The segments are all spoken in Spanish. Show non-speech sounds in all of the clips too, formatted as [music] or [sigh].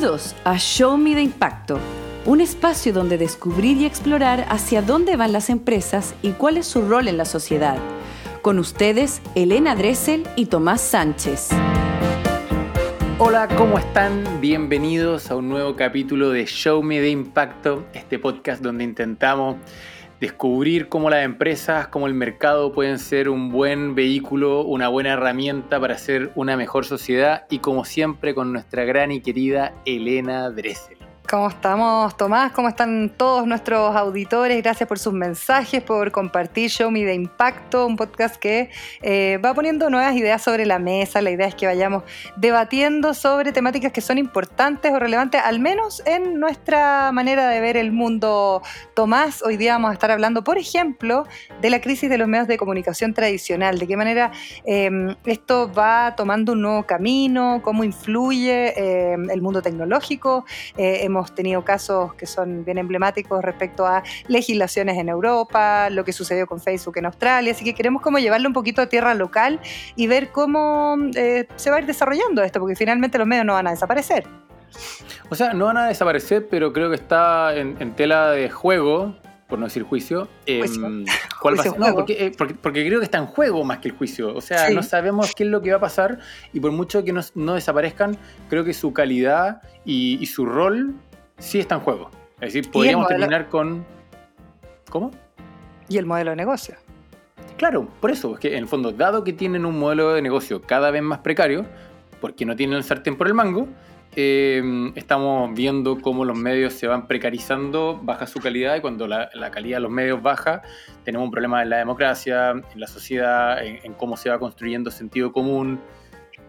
Bienvenidos a Show Me the Impacto, un espacio donde descubrir y explorar hacia dónde van las empresas y cuál es su rol en la sociedad. Con ustedes, Elena Dressel y Tomás Sánchez. Hola, ¿cómo están? Bienvenidos a un nuevo capítulo de Show Me the Impacto, este podcast donde intentamos descubrir cómo las empresas, cómo el mercado pueden ser un buen vehículo, una buena herramienta para hacer una mejor sociedad y como siempre con nuestra gran y querida Elena Dressel. ¿Cómo estamos, Tomás? ¿Cómo están todos nuestros auditores? Gracias por sus mensajes, por compartir Show Me de Impacto, un podcast que eh, va poniendo nuevas ideas sobre la mesa. La idea es que vayamos debatiendo sobre temáticas que son importantes o relevantes, al menos en nuestra manera de ver el mundo. Tomás, hoy día vamos a estar hablando, por ejemplo, de la crisis de los medios de comunicación tradicional, de qué manera em, esto va tomando un nuevo camino, cómo influye em, el mundo tecnológico. Eh, hemos hemos tenido casos que son bien emblemáticos respecto a legislaciones en Europa, lo que sucedió con Facebook en Australia, así que queremos como llevarlo un poquito a tierra local y ver cómo eh, se va a ir desarrollando esto, porque finalmente los medios no van a desaparecer. O sea, no van a desaparecer, pero creo que está en tela de juego por no decir juicio. Em, [laughs] ¿cuál va a ser? No, eh, porque, porque, creo que está en juego más que el juicio. O sea, no sabemos qué es lo que va a pasar y por mucho que no, desaparezcan, creo que su calidad y, su rol sí está en juego. Es decir, podríamos terminar con... ¿Cómo? Y el modelo de negocio. Claro, por eso, es que en el fondo, dado que tienen un modelo de negocio cada vez más precario, porque no tienen el sartén por el mango, eh, estamos viendo cómo los medios se van precarizando, baja su calidad y cuando la, calidad de los medios baja, tenemos un problema en la democracia, en la sociedad, en cómo se va construyendo sentido común,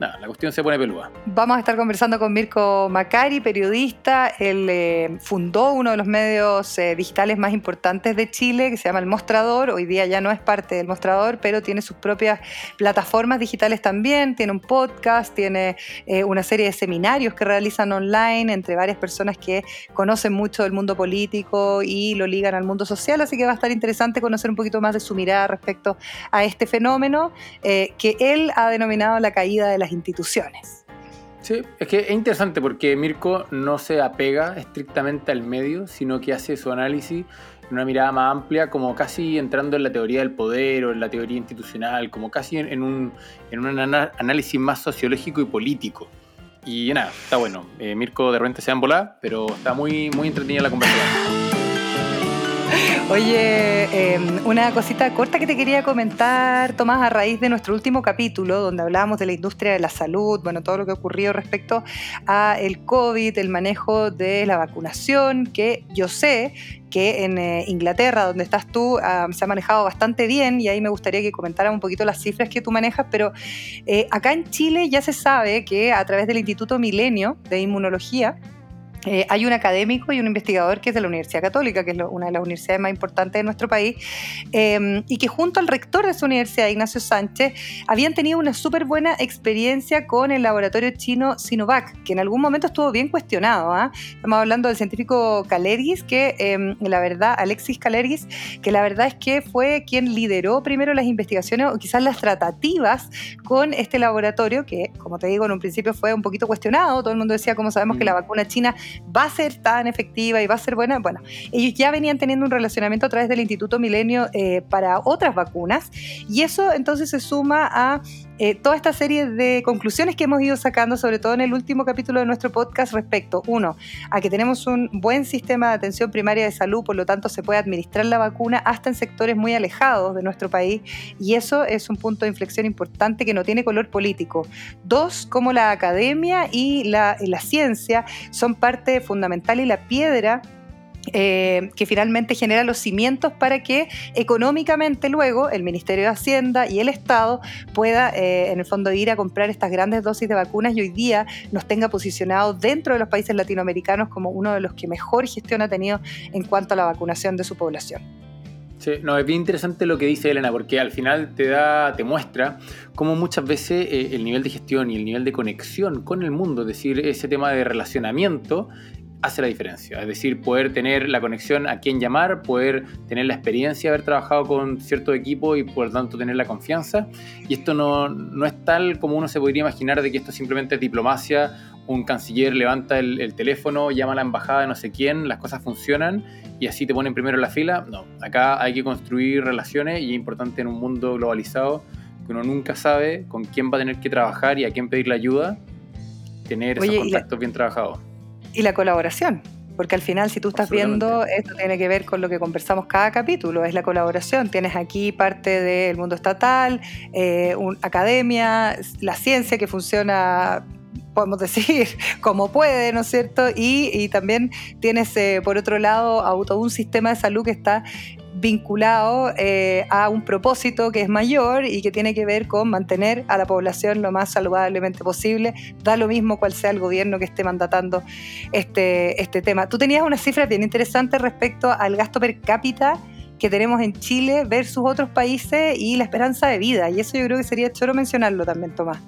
nada, la cuestión se pone peluda. Vamos a estar conversando con Mirko Macari, periodista. Él eh, fundó uno de los medios eh, digitales más importantes de Chile, que se llama El Mostrador. Hoy día ya no es parte del Mostrador, pero tiene sus propias plataformas digitales también. Tiene un podcast, tiene eh, una serie de seminarios que realizan online entre varias personas que conocen mucho del mundo político y lo ligan al mundo social. Así que va a estar interesante conocer un poquito más de su mirada respecto a este fenómeno que él ha denominado la caída de las instituciones. Sí, es que es interesante porque Mirko no se apega estrictamente al medio, sino que hace su análisis en una mirada más amplia, como casi entrando en la teoría del poder o en la teoría institucional, como casi en un, en un análisis más sociológico y político. Y nada, está bueno. Eh, Mirko de repente se ha volado, pero está muy, muy entretenida la conversación. Oye, em, una cosita corta que te quería comentar, Tomás, a raíz de nuestro último capítulo, donde hablábamos de la industria de la salud, bueno, todo lo que ocurrió respecto a el COVID, el manejo de la vacunación, que yo sé que en eh, Inglaterra, donde estás tú, se ha manejado bastante bien y ahí me gustaría que comentaras un poquito las cifras que tú manejas, pero eh, acá en Chile ya se sabe que a través del Instituto Milenio de Inmunología, eh, hay un académico y un investigador que es de la Universidad Católica, que es una de las universidades más importantes de nuestro país, em, y que junto al rector de su universidad, Ignacio Sánchez, habían tenido una súper buena experiencia con el laboratorio chino Sinovac, que en algún momento estuvo bien cuestionado. ¿ah? Estamos hablando del científico Calergis, que em, la verdad, Alexis Calergis, que la verdad es que fue quien lideró primero las investigaciones o quizás las tratativas con este laboratorio, que como te digo, en un principio fue un poquito cuestionado. Todo el mundo decía, como sabemos que la mm. vacuna china va a ser tan efectiva y va a ser buena. Bueno, ellos ya venían teniendo un relacionamiento a través del Instituto Milenio eh, para otras vacunas y eso entonces se suma a eh, toda esta serie de conclusiones que hemos ido sacando, sobre todo en el último capítulo de nuestro podcast, respecto, uno, a que tenemos un buen sistema de atención primaria de salud, por lo tanto se puede administrar la vacuna hasta en sectores muy alejados de nuestro país, y eso es un punto de inflexión importante que no tiene color político. Dos, como la academia y la ciencia son parte fundamental y la piedra eh, que finalmente genera los cimientos para que económicamente luego el Ministerio de Hacienda y el Estado pueda eh, en el fondo ir a comprar estas grandes dosis de vacunas y hoy día nos tenga posicionado dentro de los países latinoamericanos como uno de los que mejor gestión ha tenido en cuanto a la vacunación de su población. Sí, no, es bien interesante lo que dice Elena, porque al final te da, te muestra cómo muchas veces eh, el nivel de gestión y el nivel de conexión con el mundo, es decir, ese tema de relacionamiento, hace la diferencia. Es decir, poder tener la conexión a quién llamar, poder tener la experiencia de haber trabajado con cierto equipo y por tanto tener la confianza. Y esto no, no es tal como uno se podría imaginar de que esto simplemente es diplomacia un canciller levanta el, teléfono, llama a la embajada de no sé quién, las cosas funcionan y así te ponen primero en la fila. No, acá hay que construir relaciones y es importante en un mundo globalizado que uno nunca sabe con quién va a tener que trabajar y a quién pedirle ayuda, tener esos contactos bien trabajados. Y la colaboración, porque al final si tú estás viendo, esto tiene que ver con lo que conversamos cada capítulo, es la colaboración. Tienes aquí parte del mundo estatal, eh, academia, la ciencia que funciona podemos [laughs] decir, como puede, ¿no es cierto? Y, también tienes, eh, por otro lado, a todo un sistema de salud que está vinculado eh, a un propósito que es mayor y que tiene que ver con mantener a la población lo más saludablemente posible, da lo mismo cual sea el gobierno que esté mandatando este, este tema. Tú tenías una cifra bien interesante respecto al gasto per cápita que tenemos en Chile versus otros países y la esperanza de vida, y eso yo creo que sería choro mencionarlo también, Tomás.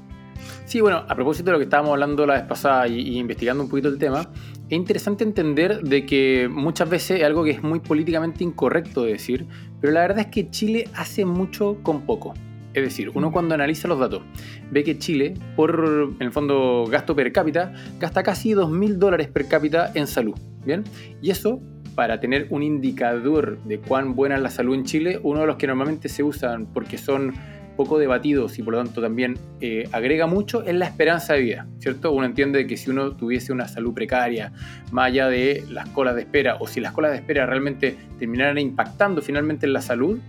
Sí, bueno, a propósito de lo que estábamos hablando la vez pasada y, investigando un poquito el tema, es interesante entender de que muchas veces es algo que es muy políticamente incorrecto de decir, pero la verdad es que Chile hace mucho con poco. Es decir, uno mm. cuando analiza los datos ve que Chile, por en el fondo gasto per cápita, gasta casi 2.000 dólares per cápita en salud. ¿Bien? Y eso, para tener un indicador de cuán buena es la salud en Chile, uno de los que normalmente se usan porque son poco debatidos y por lo tanto también eh, agrega mucho es la esperanza de vida, ¿cierto? Uno entiende que si uno tuviese una salud precaria, más allá de las colas de espera, o si las colas de espera realmente terminaran impactando finalmente en la salud,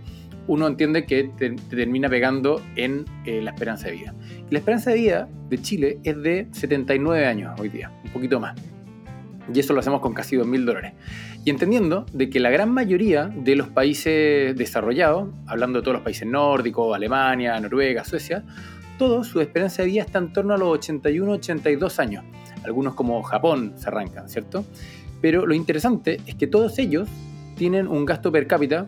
uno entiende que te, termina pegando en eh, la esperanza de vida. Y la esperanza de vida de Chile es de 79 años hoy día, un poquito más. Y eso lo hacemos con casi 2.000 dólares. Y entendiendo de que la gran mayoría de los países desarrollados, hablando de todos los países nórdicos, Alemania, Noruega, Suecia, todos su esperanza de vida está en torno a los 81-82 años. Algunos como Japón se arrancan, ¿cierto? Pero lo interesante es que todos ellos tienen un gasto per cápita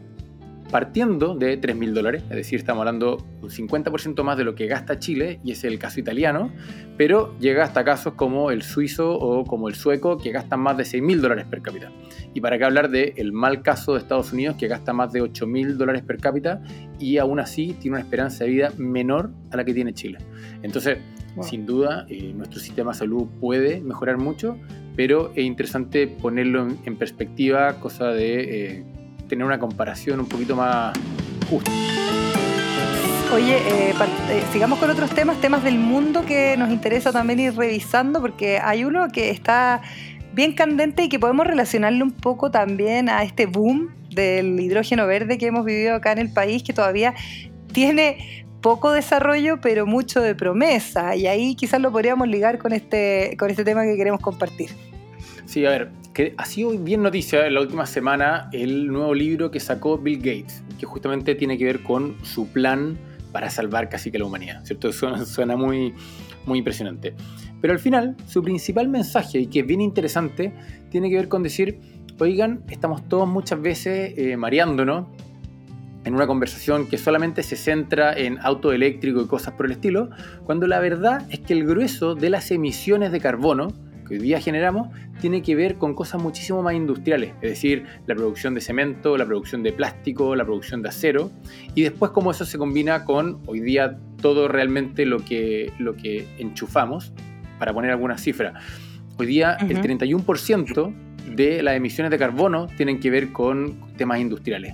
partiendo de 3.000 dólares, es decir, estamos hablando un 50% más de lo que gasta Chile, y es el caso italiano, pero llega hasta casos como el suizo o como el sueco, que gastan más de 6.000 dólares per cápita. Y para qué hablar del el mal caso de Estados Unidos, que gasta más de 8.000 dólares per cápita y aún así tiene una esperanza de vida menor a la que tiene Chile. Entonces, sin duda, eh, nuestro sistema de salud puede mejorar mucho, pero es interesante ponerlo en, perspectiva, cosa de... Eh, tener una comparación un poquito más justa. Oye, eh, eh, sigamos con otros temas, temas del mundo que nos interesa también ir revisando, porque hay uno que está bien candente y que podemos relacionarlo un poco también a este boom del hidrógeno verde que hemos vivido acá en el país, que todavía tiene poco desarrollo, pero mucho de promesa. Y ahí quizás lo podríamos ligar con este, con este tema que queremos compartir. Sí, a ver, ha sido bien noticia en la última semana el nuevo libro que sacó Bill Gates, que justamente tiene que ver con su plan para salvar casi que la humanidad, ¿cierto? [laughs] Suena, muy, muy impresionante. Pero al final, su principal mensaje, y que es bien interesante, tiene que ver con decir, oigan, estamos todos muchas veces eh, mareándonos en una conversación que solamente se centra en auto eléctrico y cosas por el estilo, cuando la verdad es que el grueso de las emisiones de carbono que hoy día generamos tiene que ver con cosas muchísimo más industriales, es decir, la producción de cemento, la producción de plástico, la producción de acero, y después cómo eso se combina con hoy día todo realmente lo que, lo que enchufamos, para poner alguna cifra. Hoy día el 31% de las emisiones de carbono tienen que ver con temas industriales,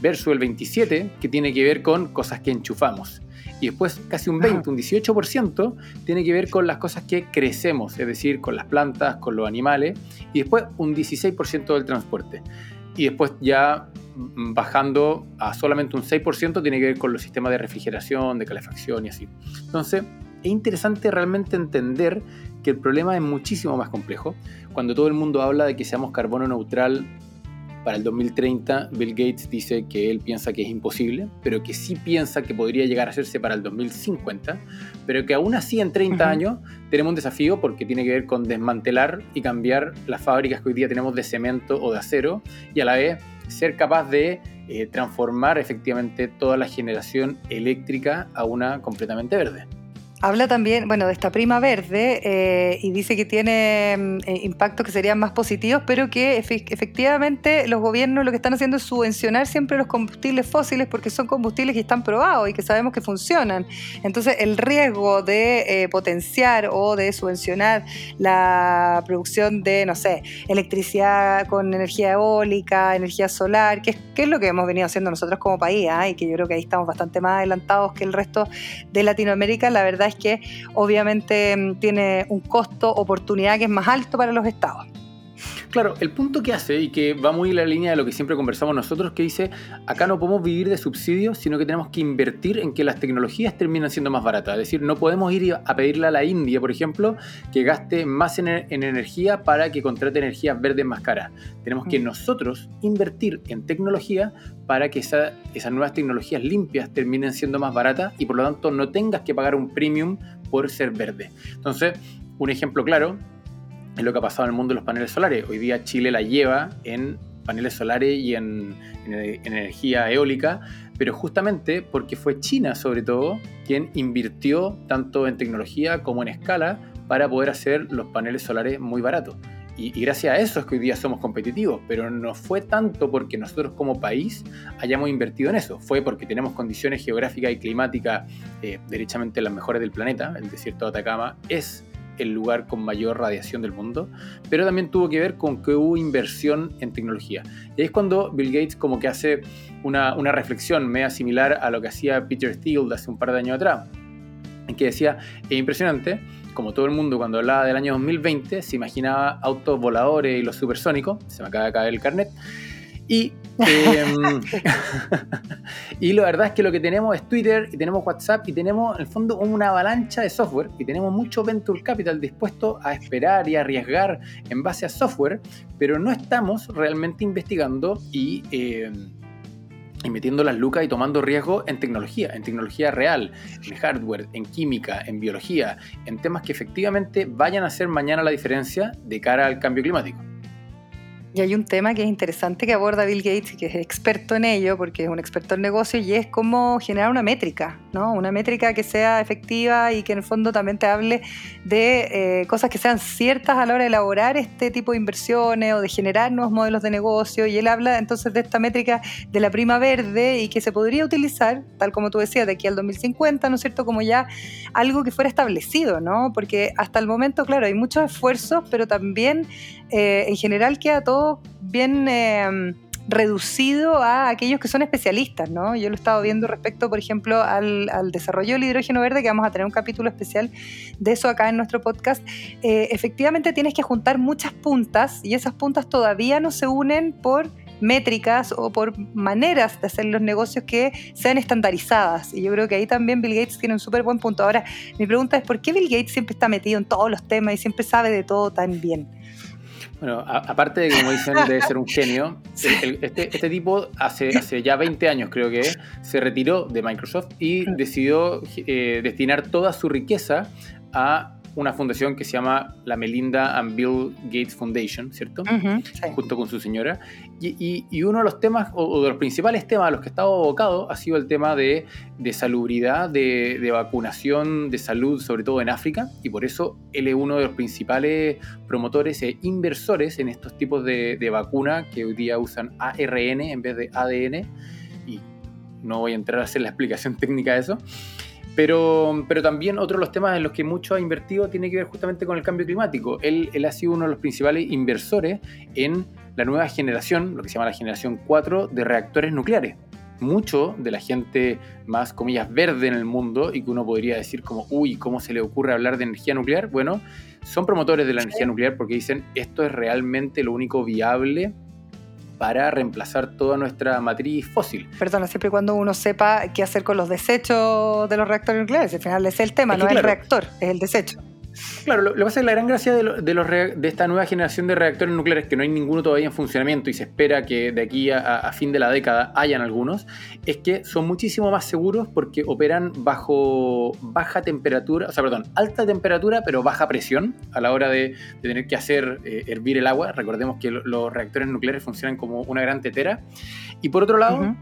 versus el 27% que tiene que ver con cosas que enchufamos y después casi un 20, un 18% tiene que ver con las cosas que crecemos, es decir, con las plantas, con los animales, y después un 16% del transporte. Y después ya mm, bajando a solamente un 6% tiene que ver con los sistemas de refrigeración, de calefacción y así. Entonces, es interesante realmente entender que el problema es muchísimo más complejo. Cuando todo el mundo habla de que seamos carbono neutral para el 2030 Bill Gates dice que él piensa que es imposible, pero que sí piensa que podría llegar a hacerse para el 2050, pero que aún así en 30 años tenemos un desafío porque tiene que ver con desmantelar y cambiar las fábricas que hoy día tenemos de cemento o de acero y a la vez ser capaz de eh, transformar efectivamente toda la generación eléctrica a una completamente verde. Habla también, bueno, de esta prima verde eh, y dice que tiene mm, eh, impactos que serían más positivos, pero que efectivamente los gobiernos lo que están haciendo es subvencionar siempre los combustibles fósiles porque son combustibles que están probados y que sabemos que funcionan. Entonces, el riesgo de eh, potenciar o de subvencionar la producción de, no sé, electricidad con energía eólica, energía solar, que es, lo que hemos venido haciendo nosotros como país, ¿ah? y que yo creo que ahí estamos bastante más adelantados que el resto de Latinoamérica, la verdad es que obviamente mm, tiene un costo oportunidad que es más alto para los estados. Claro, el punto que hace y que va muy en la línea de lo que siempre conversamos nosotros, que dice, acá no podemos vivir de subsidios, sino que tenemos que invertir en que las tecnologías terminen siendo más baratas. Es decir, no podemos ir a pedirle a la India, por ejemplo, que gaste más en, energía para que contrate energías verdes más caras. Tenemos que mm. nosotros invertir en tecnología para que esas nuevas tecnologías limpias terminen siendo más baratas y por lo tanto no tengas que pagar un premium por ser verde. Entonces, un ejemplo claro es lo que ha pasado en el mundo de los paneles solares. Hoy día Chile la lleva en paneles solares y en, energía eólica, pero justamente porque fue China sobre todo quien invirtió tanto en tecnología como en escala para poder hacer los paneles solares muy baratos. Y, gracias a eso es que hoy día somos competitivos, pero no fue tanto porque nosotros como país hayamos invertido en eso, fue porque tenemos condiciones geográficas y climáticas eh, derechamente las mejores del planeta, el desierto de Atacama es el lugar con mayor radiación del mundo, pero también tuvo que ver con que hubo inversión en tecnología. Y ahí es cuando Bill Gates como que hace una, reflexión media similar a lo que hacía Peter Thiel hace un par de años atrás, en que decía, es impresionante, como todo el mundo cuando hablaba del año 2020, se imaginaba autos voladores y los supersónicos, se me acaba de caer el carnet, y, em, [laughs] y la verdad es que lo que tenemos es Twitter y tenemos WhatsApp y tenemos en el fondo una avalancha de software y tenemos mucho venture capital dispuesto a esperar y arriesgar en base a software, pero no estamos realmente investigando y... Em, y metiendo las lucas y tomando riesgo en tecnología, en tecnología real, en hardware, en química, en biología, en temas que efectivamente vayan a hacer mañana la diferencia de cara al cambio climático. Y hay un tema que es interesante que aborda Bill Gates que es experto en ello, porque es un experto en negocio, y es cómo generar una métrica, ¿no? Una métrica que sea efectiva y que en el fondo también te hable de eh, cosas que sean ciertas a la hora de elaborar este tipo de inversiones o de generar nuevos modelos de negocio. Y él habla entonces de esta métrica de la prima verde y que se podría utilizar, tal como tú decías, de aquí al 2050, ¿no es cierto? Como ya algo que fuera establecido, ¿no? Porque hasta el momento, claro, hay muchos esfuerzos, pero también eh, en general queda todo bien eh, reducido a aquellos que son especialistas, ¿no? Yo lo he estado viendo respecto, por ejemplo, al, desarrollo del hidrógeno verde, que vamos a tener un capítulo especial de eso acá en nuestro podcast. Eh, efectivamente tienes que juntar muchas puntas y esas puntas todavía no se unen por métricas o por maneras de hacer los negocios que sean estandarizadas. Y yo creo que ahí también Bill Gates tiene un súper buen punto. Ahora, mi pregunta es, ¿por qué Bill Gates siempre está metido en todos los temas y siempre sabe de todo tan bien? Bueno, aparte de, como dicen, de ser un genio, [laughs] este, este, tipo hace, hace ya 20 años creo que se retiró de Microsoft y decidió eh, destinar toda su riqueza a una fundación que se llama la Melinda and Bill Gates Foundation, ¿cierto? Junto con su señora. Y, uno de los temas, o, de los principales temas a los que estaba abocado, ha sido el tema de, de salubridad, de, vacunación, de salud, sobre todo en África. Y por eso él es uno de los principales promotores e inversores en estos tipos de, de vacuna que hoy día usan ARN en vez de ADN. Y no voy a entrar a hacer la explicación [laughs] técnica de eso. Pero, pero también otro de los temas en los que mucho ha invertido tiene que ver justamente con el cambio climático. Él, él ha sido uno de los principales inversores en la nueva generación, lo que se llama la generación 4 de reactores nucleares. Mucho de la gente más, comillas, verde en el mundo y que uno podría decir como, uy, ¿cómo se le ocurre hablar de energía nuclear? Bueno, son promotores de la energía nuclear porque dicen, esto es realmente lo único viable para reemplazar toda nuestra matriz fósil. Perdona, siempre y cuando uno sepa qué hacer con los desechos de los reactores nucleares. Al final es el tema, no es el reactor, es el desecho. Claro, lo, que pasa es que la gran gracia de, los de, esta nueva generación de reactores nucleares, que no hay ninguno todavía en funcionamiento y se espera que de aquí a, fin de la década hayan algunos, es que son muchísimo más seguros porque operan bajo baja temperatura, o sea, perdón, alta temperatura pero baja presión a la hora de, tener que hacer eh, hervir el agua. Recordemos que los reactores nucleares funcionan como una gran tetera. Y por otro lado,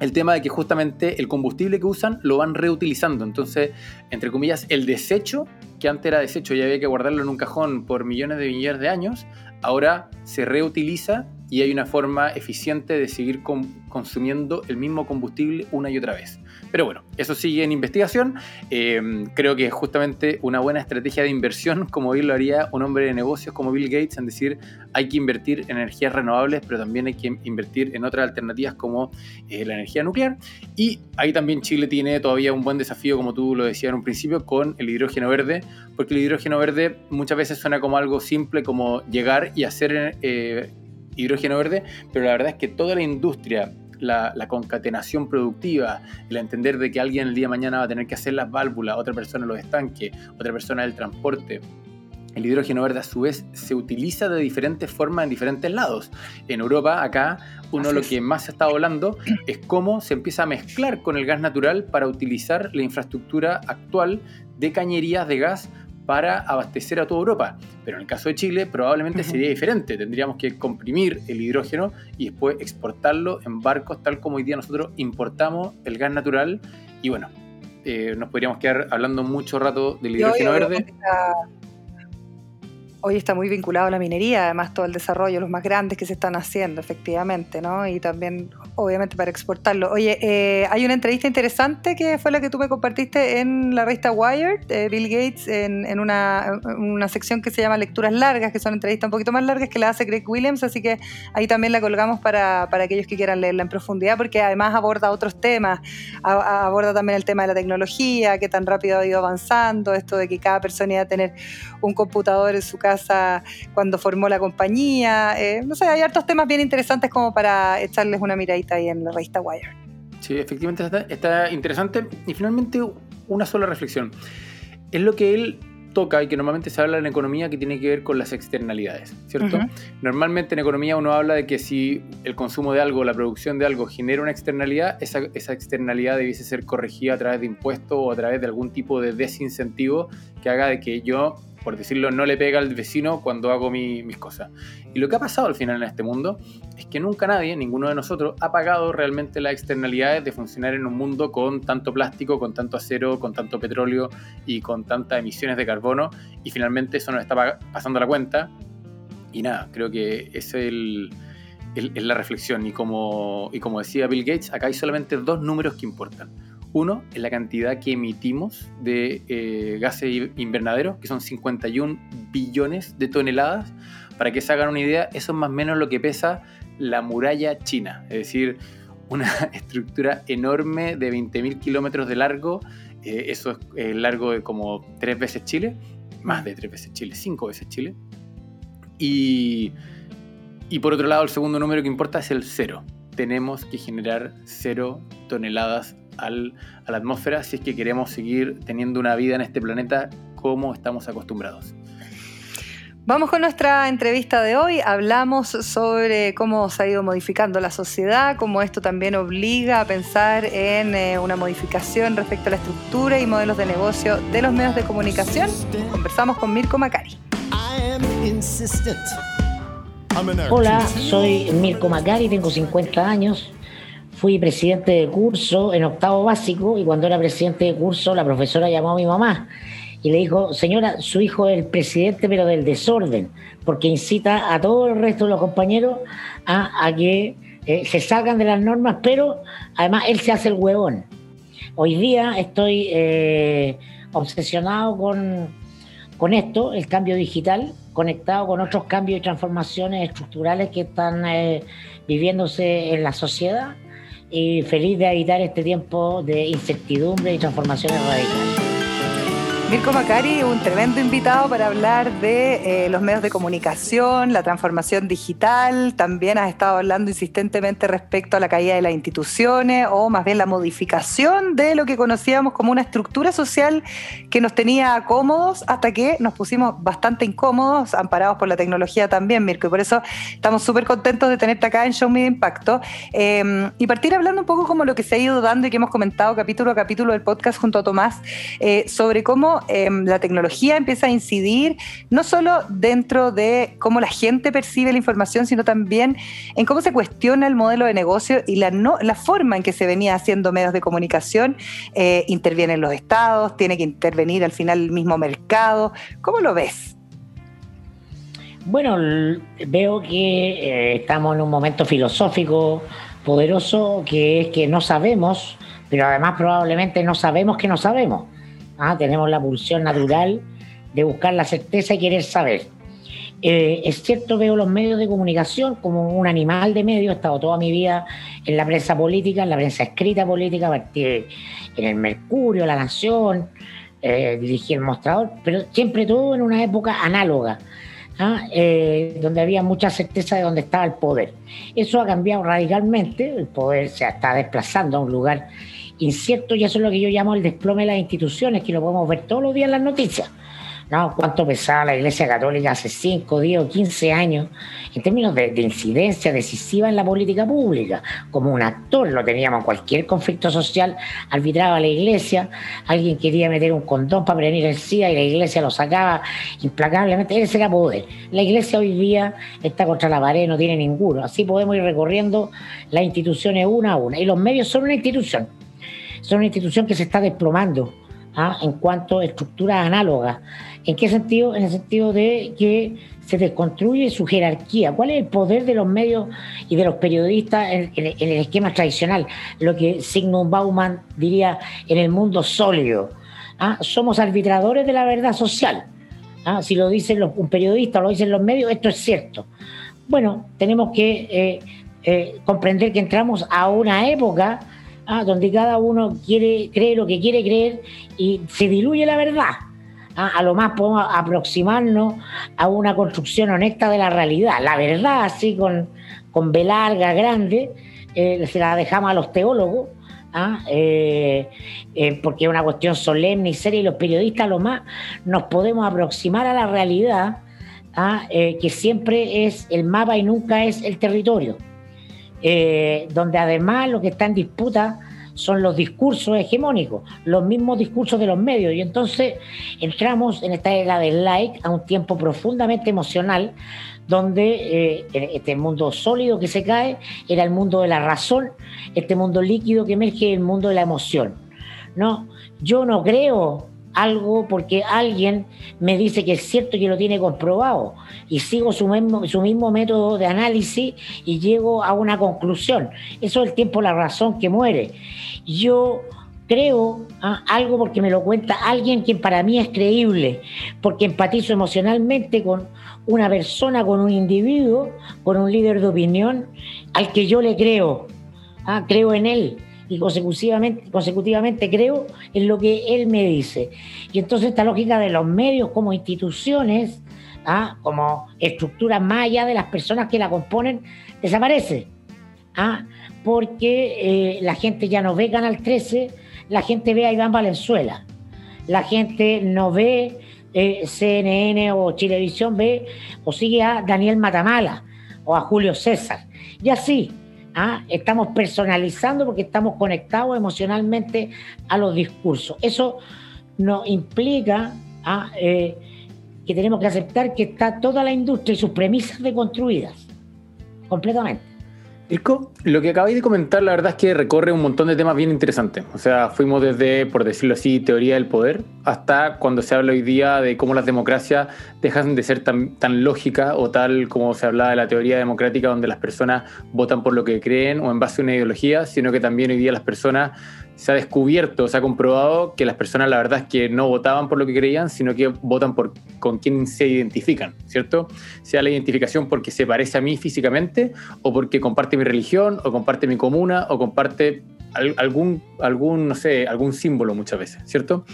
el tema de que justamente el combustible que usan lo van reutilizando. Entonces, entre comillas, el desecho, que antes era desecho y había que guardarlo en un cajón por millones de millones de años, ahora se reutiliza y hay una forma eficiente de seguir consumiendo el mismo combustible una y otra vez. Pero bueno, eso sigue en investigación. Em, creo que es justamente una buena estrategia de inversión, como bien lo haría un hombre de negocios como Bill Gates, en decir, hay que invertir en energías renovables, pero también hay que invertir en otras alternativas como eh, la energía nuclear. Y ahí también Chile tiene todavía un buen desafío, como tú lo decías en un principio, con el hidrógeno verde, porque el hidrógeno verde muchas veces suena como algo simple, como llegar y hacer... Eh, hidrógeno verde, pero la verdad es que toda la industria la, concatenación productiva, el entender de que alguien el día de mañana va a tener que hacer las válvulas, otra persona los estanques, otra persona el transporte. El hidrógeno verde a su vez se utiliza de diferentes formas en diferentes lados. En Europa, acá, uno de lo que más se está hablando [clears throat] es cómo se empieza a mezclar con el gas natural para utilizar la infraestructura actual de cañerías de gas para abastecer a toda Europa. Pero en el caso de Chile probablemente sería diferente. Tendríamos que comprimir el hidrógeno y después exportarlo en barcos tal como hoy día nosotros importamos el gas natural. Y bueno, eh, nos podríamos quedar hablando mucho rato del hidrógeno verde hoy está muy vinculado a la minería, además todo el desarrollo, los más grandes que se están haciendo, efectivamente, ¿no? Y también, obviamente, para exportarlo. Oye, eh, hay una entrevista interesante que fue la que tú me compartiste en la revista Wired, eh, Bill Gates, en, una, una, sección que se llama Lecturas Largas, que son entrevistas un poquito más largas que la hace Greg Williams, así que ahí también la colgamos para, para aquellos que quieran leerla en profundidad, porque además aborda otros temas, aborda también el tema de la tecnología, qué tan rápido ha ido avanzando, esto de que cada persona iba a tener un computador en su casa cuando formó la compañía. Eh, no sé, hay hartos temas bien interesantes como para echarles una miradita ahí en la revista Wire. Sí, efectivamente está, interesante. Y finalmente, una sola reflexión. Es lo que él toca y que normalmente se habla en economía que tiene que ver con las externalidades, ¿cierto? Normalmente en economía uno habla de que si el consumo de algo, la producción de algo genera una externalidad, esa, esa externalidad debiese ser corregida a través de impuestos o a través de algún tipo de desincentivo que haga de que yo por decirlo, no le pega al vecino cuando hago mis cosas. Y lo que ha pasado al final en este mundo es que nunca nadie, ninguno de nosotros, ha pagado realmente las externalidades de funcionar en un mundo con tanto plástico, con tanto acero, con tanto petróleo y con tantas emisiones de carbono. Y finalmente eso nos está pasando la cuenta. Y nada, creo que es la reflexión. Y como, y como decía Bill Gates, acá hay solamente dos números que importan uno es la cantidad que emitimos de eh, gases invernaderos, que son 51 billones de toneladas. Para que se hagan una idea, eso es más o menos lo que pesa la muralla china, es decir, una [laughs] estructura enorme de 20.000 kilómetros de largo. Eh, eso es el largo de como tres veces Chile, más de tres veces Chile, cinco veces Chile. Y, y por otro lado, el segundo número que importa es el cero. Tenemos que generar cero toneladas a la atmósfera si es que queremos seguir teniendo una vida en este planeta como estamos acostumbrados. Vamos con nuestra entrevista de hoy. Hablamos sobre cómo se ha ido modificando la sociedad, cómo esto también obliga a pensar en eh, una modificación respecto a la estructura y modelos de negocio de los medios de comunicación. Conversamos con Mirko Macari. Hola, soy Mirko Macari, tengo 50 años, fui presidente de curso en octavo básico y cuando era presidente de curso la profesora llamó a mi mamá y le dijo, señora, su hijo es el presidente pero del desorden, porque incita a todo el resto de los compañeros a, que eh, se salgan de las normas, pero además él se hace el huevón. Hoy día estoy eh, obsesionado con, con esto, el cambio digital, conectado con otros cambios y transformaciones estructurales que están eh, viviéndose en la sociedad y feliz de evitar este tiempo de incertidumbre y transformaciones radicales. Mirko Macari, un tremendo invitado para hablar de eh, los medios de comunicación, la transformación digital. También has estado hablando insistentemente respecto a la caída de las instituciones o más bien la modificación de lo que conocíamos como una estructura social que nos tenía cómodos hasta que nos pusimos bastante incómodos, amparados por la tecnología también, Mirko. Y por eso estamos súper contentos de tenerte acá en Show Me Impacto em, y partir hablando un poco como lo que se ha ido dando y que hemos comentado capítulo a capítulo del podcast junto a Tomás eh, sobre cómo em, la tecnología empieza a incidir no solo dentro de cómo la gente percibe la información, sino también en cómo se cuestiona el modelo de negocio y la, forma en que se venía haciendo medios de comunicación. Eh, intervienen los estados, tiene que intervenir al final el mismo mercado. ¿Cómo lo ves? Bueno, veo que eh, estamos en un momento filosófico poderoso que es que no sabemos, pero además probablemente no sabemos que no sabemos. Ah, tenemos la pulsión natural de buscar la certeza y querer saber. Eh, es cierto, veo los medios de comunicación como un animal de medio. He estado toda mi vida en la prensa política, en la prensa escrita política, en el Mercurio, La Nación, eh, dirigí el mostrador, pero siempre todo en una época análoga. ¿ah? Eh, donde había mucha certeza de dónde estaba el poder. Eso ha cambiado radicalmente, el poder se está desplazando a un lugar incierto y eso es lo que yo llamo el desplome de las instituciones, que lo podemos ver todos los días en las noticias. ¿no? cuánto pesaba la Iglesia Católica hace 5, 10 o 15 años en términos de, incidencia decisiva en la política pública. Como un actor lo teníamos, cualquier conflicto social arbitraba la Iglesia, alguien quería meter un condón para prevenir el SIDA y la Iglesia lo sacaba implacablemente, ese era poder. La Iglesia hoy día está contra la pared, no tiene ninguno. Así podemos ir recorriendo las instituciones una a una. Y los medios son una institución, son una institución que se está desplomando ¿ah? en cuanto a estructuras análogas. ¿En qué sentido? En el sentido de que se desconstruye su jerarquía. ¿Cuál es el poder de los medios y de los periodistas en, el esquema tradicional? Lo que Sigmund Bauman diría en el mundo sólido. ¿ah? Somos arbitradores de la verdad social. ¿ah? Si lo dicen un periodista o lo dicen los medios, esto es cierto. Bueno, tenemos que eh, eh, comprender que entramos a una época ah, donde cada uno quiere creer lo que quiere creer y se diluye la verdad. Ah, a lo más podemos aproximarnos a una construcción honesta de la realidad. La verdad, así con, con grande, eh, se la dejamos a los teólogos, ah, eh, eh, porque es una cuestión solemne y seria, y los periodistas, a lo más nos podemos aproximar a la realidad, que siempre es el mapa y nunca es el territorio. Eh, donde además lo que está en disputa son los discursos hegemónicos, los mismos discursos de los medios. Y entonces entramos en esta era del like a un tiempo profundamente emocional, donde eh, este mundo sólido que se cae era el mundo de la razón, este mundo líquido que emerge el mundo de la emoción. No, yo no creo algo porque alguien me dice que es cierto y que lo tiene comprobado y sigo su mismo, su mismo método de análisis y llego a una conclusión. Eso es el tiempo, la razón que muere. Yo creo ah, algo porque me lo cuenta alguien que para mí es creíble, porque empatizo emocionalmente con una persona, con un individuo, con un líder de opinión al que yo le creo. Ah, creo en él y consecutivamente, consecutivamente creo en lo que él me dice. Y entonces esta lógica de los medios como instituciones, ¿ah? como estructuras más allá de las personas que la componen, desaparece. ¿ah? Porque eh, la gente ya no ve Canal 13, la gente ve a Iván Valenzuela, la gente no ve eh, CNN o Chilevisión, ve o sigue a Daniel Matamala o a Julio César. Y así, ¿ah? estamos personalizando porque estamos conectados emocionalmente a los discursos. Eso nos implica ¿ah? eh, que tenemos que aceptar que está toda la industria y sus premisas deconstruidas, completamente. Irko, lo que acabáis de comentar, la verdad es que recorre un montón de temas bien interesantes. O sea, fuimos desde, por decirlo así, teoría del poder, hasta cuando se habla hoy día de cómo las democracias dejan de ser tan, tan lógicas o tal como se hablaba de la teoría democrática, donde las personas votan por lo que creen o en base a una ideología, sino que también hoy día las personas se ha descubierto, se ha comprobado que las personas la verdad es que no votaban por lo que creían, sino que votan por con quién se identifican, ¿cierto? Sea la identificación porque se parece a mí físicamente, o porque comparte mi religión, o comparte mi comuna, o comparte algún, algún no sé, algún símbolo muchas veces, ¿cierto?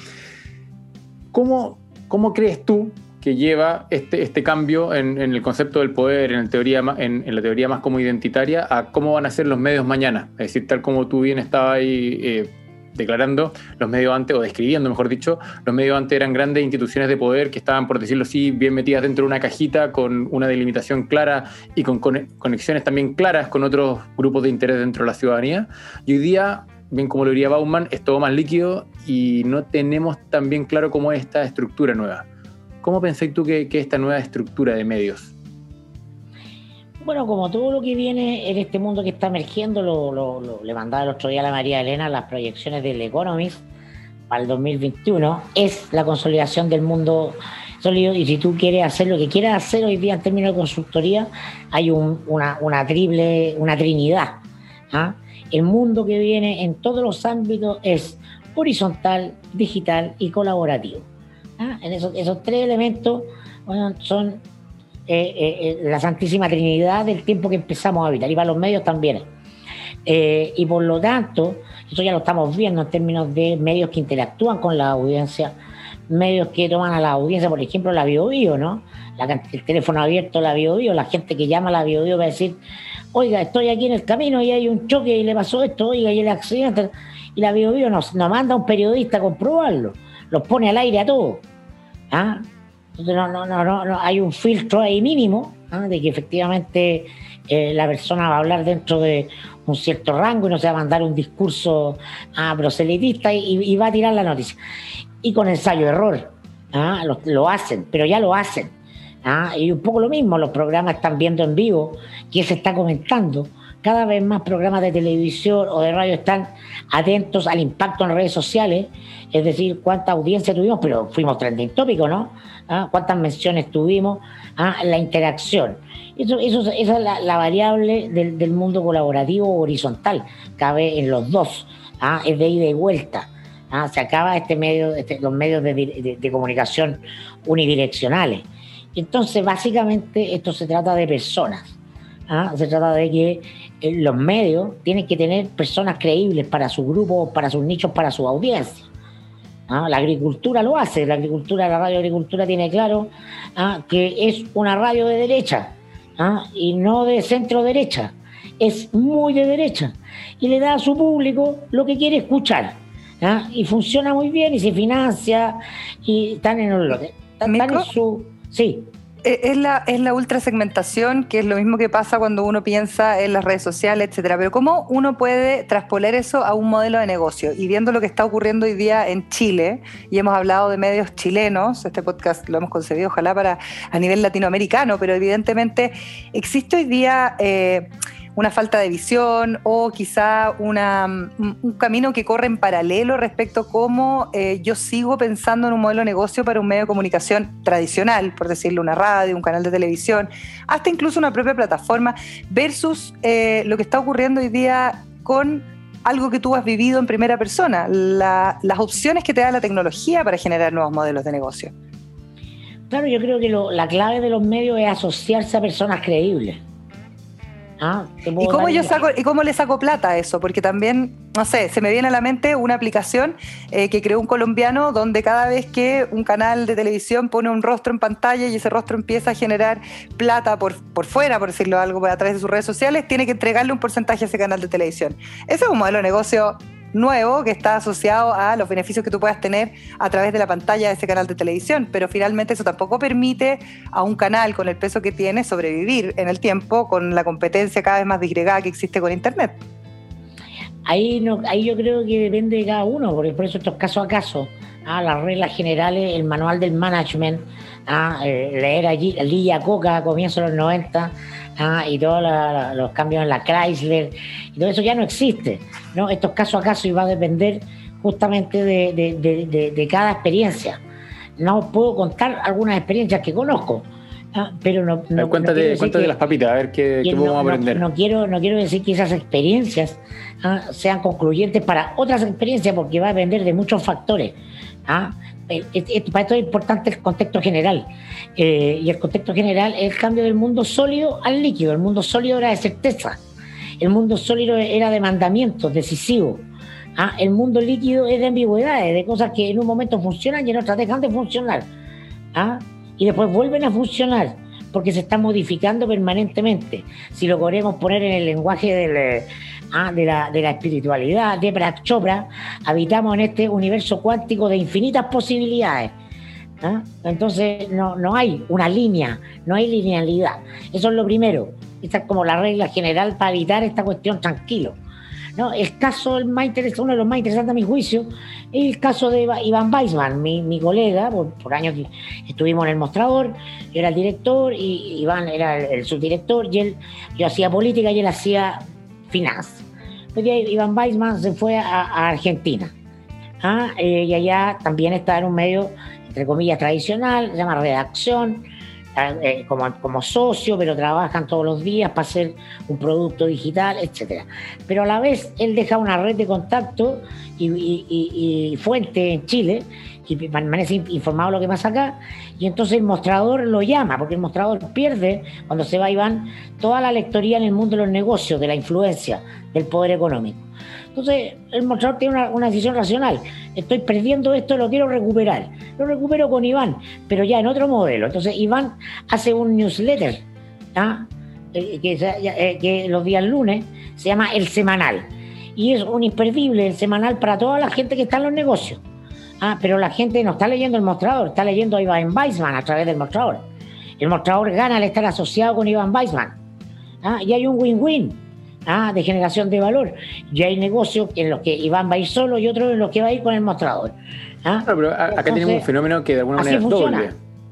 ¿Cómo, cómo crees tú que lleva este, este cambio en, el concepto del poder, en, teoría, en, la teoría más como identitaria, a cómo van a ser los medios mañana. Es decir, tal como tú bien estabas ahí eh, declarando, los medios antes, o describiendo, mejor dicho, los medios antes eran grandes instituciones de poder que estaban, por decirlo así, bien metidas dentro de una cajita con una delimitación clara y con conexiones también claras con otros grupos de interés dentro de la ciudadanía. Y hoy día bien como lo diría Bauman, es todo más líquido y no tenemos tan bien claro cómo es esta estructura nueva. ¿Cómo pensáis tú que, esta nueva estructura de medios? Bueno, como todo lo que viene en este mundo que está emergiendo, lo, le mandaba el otro día a la María Elena las proyecciones del Economist para el 2021, es la consolidación del mundo sólido y si tú quieres hacer lo que quieras hacer hoy día en términos de consultoría, hay una, una, triple, una trinidad. ¿ah? El mundo que viene en todos los ámbitos es horizontal, digital y colaborativo. ¿Ah? En esos, esos tres elementos son eh, eh, eh, la Santísima Trinidad del tiempo que empezamos a habitar y para los medios también. y por lo tanto, eso ya lo estamos viendo en términos de medios que interactúan con la audiencia, medios que toman a la audiencia, por ejemplo, la BioBio, ¿no? el teléfono abierto, la BioBio, la gente que llama a la BioBio va a decir, oiga, estoy aquí en el camino y hay un choque y le pasó esto, oiga, y el accidente. Y la BioBio nos, nos manda a un periodista a comprobarlo, los pone al aire a todos. ¿Ah? no, no, no, no, hay un filtro ahí mínimo ¿ah? de que efectivamente eh, la persona va a hablar dentro de un cierto rango y no se va a mandar un discurso ah, proselitista y, va a tirar la noticia. Y con ensayo-error, ¿ah? lo, hacen, pero ya lo hacen. Y un poco lo mismo, los programas están viendo en vivo, que se está comentando. Cada vez más programas de televisión o de radio están atentos al impacto en redes sociales, es decir, cuánta audiencia tuvimos, pero fuimos trending tópico, ¿no? ¿ah? cuántas menciones tuvimos, ¿ah? la interacción. Eso, eso, esa es la, variable del, mundo colaborativo horizontal, cabe en los dos, ¿ah? es de ida y vuelta. Se acaba este medio, este, los medios de, comunicación unidireccionales. Entonces, básicamente, esto se trata de personas. Se trata de que los medios tienen que tener personas creíbles para su grupo, para sus nichos, para su audiencia. ¿ah? La agricultura lo hace, la agricultura, la radio agricultura tiene claro ¿ah? que es una radio de derecha ¿ah? y no de centro derecha, es muy de derecha y le da a su público lo que quiere escuchar. Y funciona muy bien y se financia y están en el. Están en su. Sí. Eh, es la, es la ultra segmentación, que es lo mismo que pasa cuando uno piensa en las redes sociales, etcétera. Pero ¿cómo uno puede traspoler eso a un modelo de negocio? Y viendo lo que está ocurriendo hoy día en Chile, y hemos hablado de medios chilenos, este podcast lo hemos concebido ojalá para a nivel latinoamericano, pero evidentemente existe hoy día. Eh, una falta de visión o quizá una, un camino que corre en paralelo respecto a cómo eh, yo sigo pensando en un modelo de negocio para un medio de comunicación tradicional, por decirlo, una radio, un canal de televisión, hasta incluso una propia plataforma, versus eh, lo que está ocurriendo hoy día con algo que tú has vivido en primera persona, las opciones que te da la tecnología para generar nuevos modelos de negocio. Claro, yo creo que la clave de los medios es asociarse a personas creíbles. Ah, ¿Y cómo, yo saco, ¿Y cómo le saco plata a eso? Porque también, no sé, se me viene a la mente una aplicación eh, que creó un colombiano donde cada vez que un canal de televisión pone un rostro en pantalla y ese rostro empieza a generar plata por, por fuera, por decirlo algo, a través de sus redes sociales, tiene que entregarle un porcentaje a ese canal de televisión. Ese es un modelo de negocio nuevo que está asociado a los beneficios que tú puedas tener a través de la pantalla de ese canal de televisión, pero finalmente eso tampoco permite a un canal con el peso que tiene sobrevivir en el tiempo con la competencia cada vez más disgregada que existe con Internet. Ahí, no, ahí yo creo que depende de cada uno, porque por eso esto es caso a caso. Ah, las reglas generales, el manual del management, ah, leer allí Lilla Coca a comienzos de los 90, ah, y todos los cambios en la Chrysler, y todo eso ya no existe. ¿no? Esto es caso a caso y va a depender justamente de, cada experiencia. No puedo contar algunas experiencias que conozco, ah, pero no. no cuéntate, cuéntate las papitas, a ver qué, qué podemos aprender. No, quiero, no quiero decir que esas experiencias ah, sean concluyentes para otras experiencias, porque va a depender de muchos factores. ¿Ah? para esto es importante el contexto general. Eh, y el contexto general es el cambio del mundo sólido al líquido. El mundo sólido era de certeza. El mundo sólido era de mandamientos decisivos. ¿ah? El mundo líquido es de ambigüedades, de cosas que en un momento funcionan y en otras dejan de funcionar. ¿ah? Y después vuelven a funcionar porque se están modificando permanentemente. Si lo queremos poner en el lenguaje del, eh, ah, de, la, de, la, espiritualidad de Prat Chopra, habitamos en este universo cuántico de infinitas posibilidades. ¿ah? Entonces no, no hay una línea, no hay linealidad. Eso es lo primero. Esta es como la regla general para evitar esta cuestión tranquilo. No, el caso el más interesante, uno de los más interesantes a mi juicio es el caso de Iván Weisman, mi, colega, por, años estuvimos en el mostrador, yo era el director y Iván era el, subdirector y él, yo hacía política y él hacía finanzas. Iván Weisman se fue a, Argentina ¿ah? eh, y allá también está en un medio, entre comillas, tradicional, se llama redacción eh, como, como socio, pero trabajan todos los días para hacer un producto digital, etc. Pero a la vez él deja una red de contacto y, fuente en Chile y permanece informado de lo que pasa acá. Y entonces el mostrador lo llama, porque el mostrador pierde, cuando se va Iván, toda la lectoría en el mundo de los negocios, de la influencia, del poder económico. Entonces, el mostrador tiene una, decisión racional. Estoy perdiendo esto, lo quiero recuperar. Lo recupero con Iván, pero ya en otro modelo. Entonces, Iván hace un newsletter, ¿ah? eh, eh, que, los días lunes se llama El Semanal. Y es un imperdible el semanal para toda la gente que está en los negocios. Ah, pero la gente no está leyendo el mostrador, está leyendo a Iván Weisman a través del mostrador. El mostrador gana al estar asociado con Iván Weisman. ¿ah? Y hay un win-win ¿ah? de generación de valor. Y hay negocios en los que Iván va a ir solo y otros en los que va a ir con el mostrador. ¿ah? pero acá tenemos un fenómeno que de alguna manera es doble.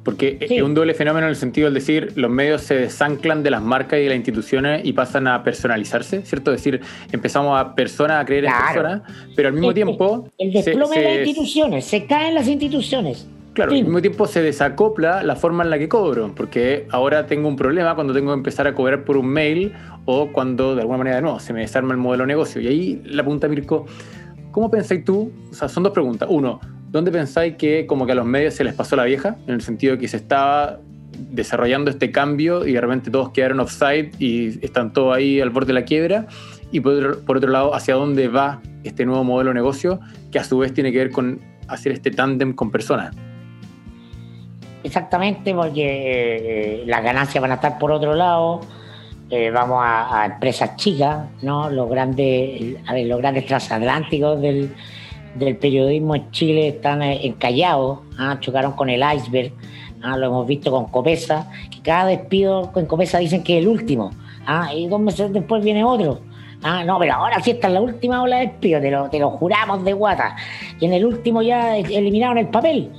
Porque es un doble fenómeno en el sentido de decir, los medios se desanclan de las marcas y de las instituciones y pasan a personalizarse, ¿cierto? Es decir, empezamos a personas a creer en personas, pero al mismo tiempo... El desplome de las instituciones, se caen las instituciones. Claro, al mismo tiempo se desacopla la forma en la que cobro, porque ahora tengo un problema cuando tengo que empezar a cobrar por un mail o cuando de alguna manera no, se me desarma el modelo de negocio. Y ahí la pregunta, Mirko, ¿cómo pensáis tú? O sea, son dos preguntas. Uno, ¿dónde pensáis que como que a los medios se les pasó la vieja? En el sentido de que se estaba desarrollando este cambio y de repente todos quedaron offside y están todos ahí al borde de la quiebra. Y por por otro lado, ¿hacia dónde va este nuevo modelo de negocio que a su vez tiene que ver con hacer este tándem con personas? Exactamente, porque eh, las ganancias van a estar por otro lado. Eh, vamos a, empresas chicas, ¿no? Los grandes, a ver, los grandes transatlánticos del, periodismo en Chile están eh, encallados, ¿ah? chocaron con el iceberg, ¿ah? lo hemos visto con Copesa, que cada despido con Copesa dicen que es el último, ¿ah? y dos meses después viene otro. Ah, no, pero ahora sí está en la última ola de despido, te lo, juramos de guata. Y en el último ya eliminaron el papel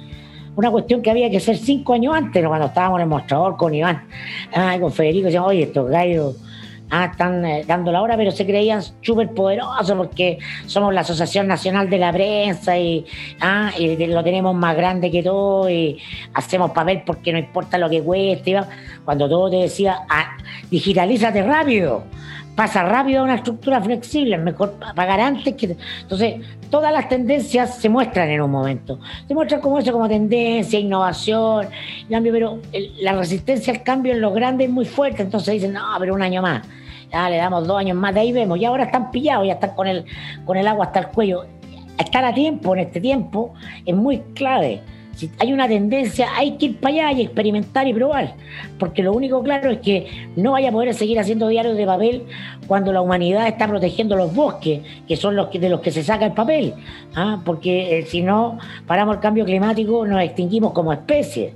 una cuestión que había que hacer cinco años antes, cuando estábamos en el mostrador con Iván, ah, con Federico, decían, oye, estos gallos ah, están eh, dando la hora, pero se creían súper poderosos porque somos la Asociación Nacional de la Prensa y, ah, y lo tenemos más grande que todo y hacemos papel porque no importa lo que cueste. Cuando todo te decía, ah, digitalízate rápido pasa rápido a una estructura flexible, mejor pagar antes que... Entonces, todas las tendencias se muestran en un momento. Se muestran como eso, como tendencia, innovación, cambio, pero la resistencia al cambio en los grandes es muy fuerte, entonces dicen, no, pero un año más. Ya le damos dos años más, de ahí vemos. Y ahora están pillados, ya están con el, con el agua hasta el cuello. Estar a tiempo en este tiempo es muy clave si hay una tendencia, hay que ir para allá y experimentar y probar. Porque lo único claro es que no vaya a poder seguir haciendo diarios de papel cuando la humanidad está protegiendo los bosques, que son los de los que se saca el papel. ¿ah? Porque eh, si no paramos el cambio climático, nos extinguimos como especie.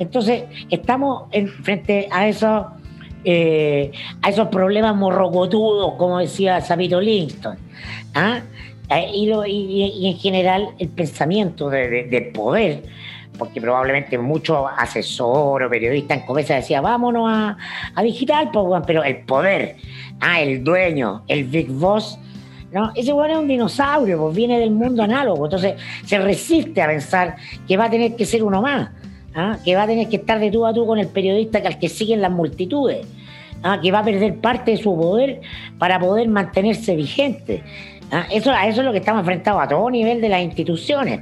Entonces, estamos en, frente a esos, eh, a esos problemas morrocotudos, como decía Sabito Livingston. ¿ah? Eh, y, en general el pensamiento del poder, porque probablemente muchos asesores o periodistas en Comesa decían, vámonos a, digital, pues, pero el poder, ah, el dueño, el big boss, ¿no? Ese bueno es un dinosaurio, pues viene del mundo análogo, entonces se resiste a pensar que va a tener que ser uno más, ¿ah? que va a tener que estar de tú a tú con el periodista que al que siguen las multitudes. ¿ah? que va a perder parte de su poder para poder mantenerse vigente. Ah, eso, a eso es lo que estamos enfrentados a todo nivel de las instituciones.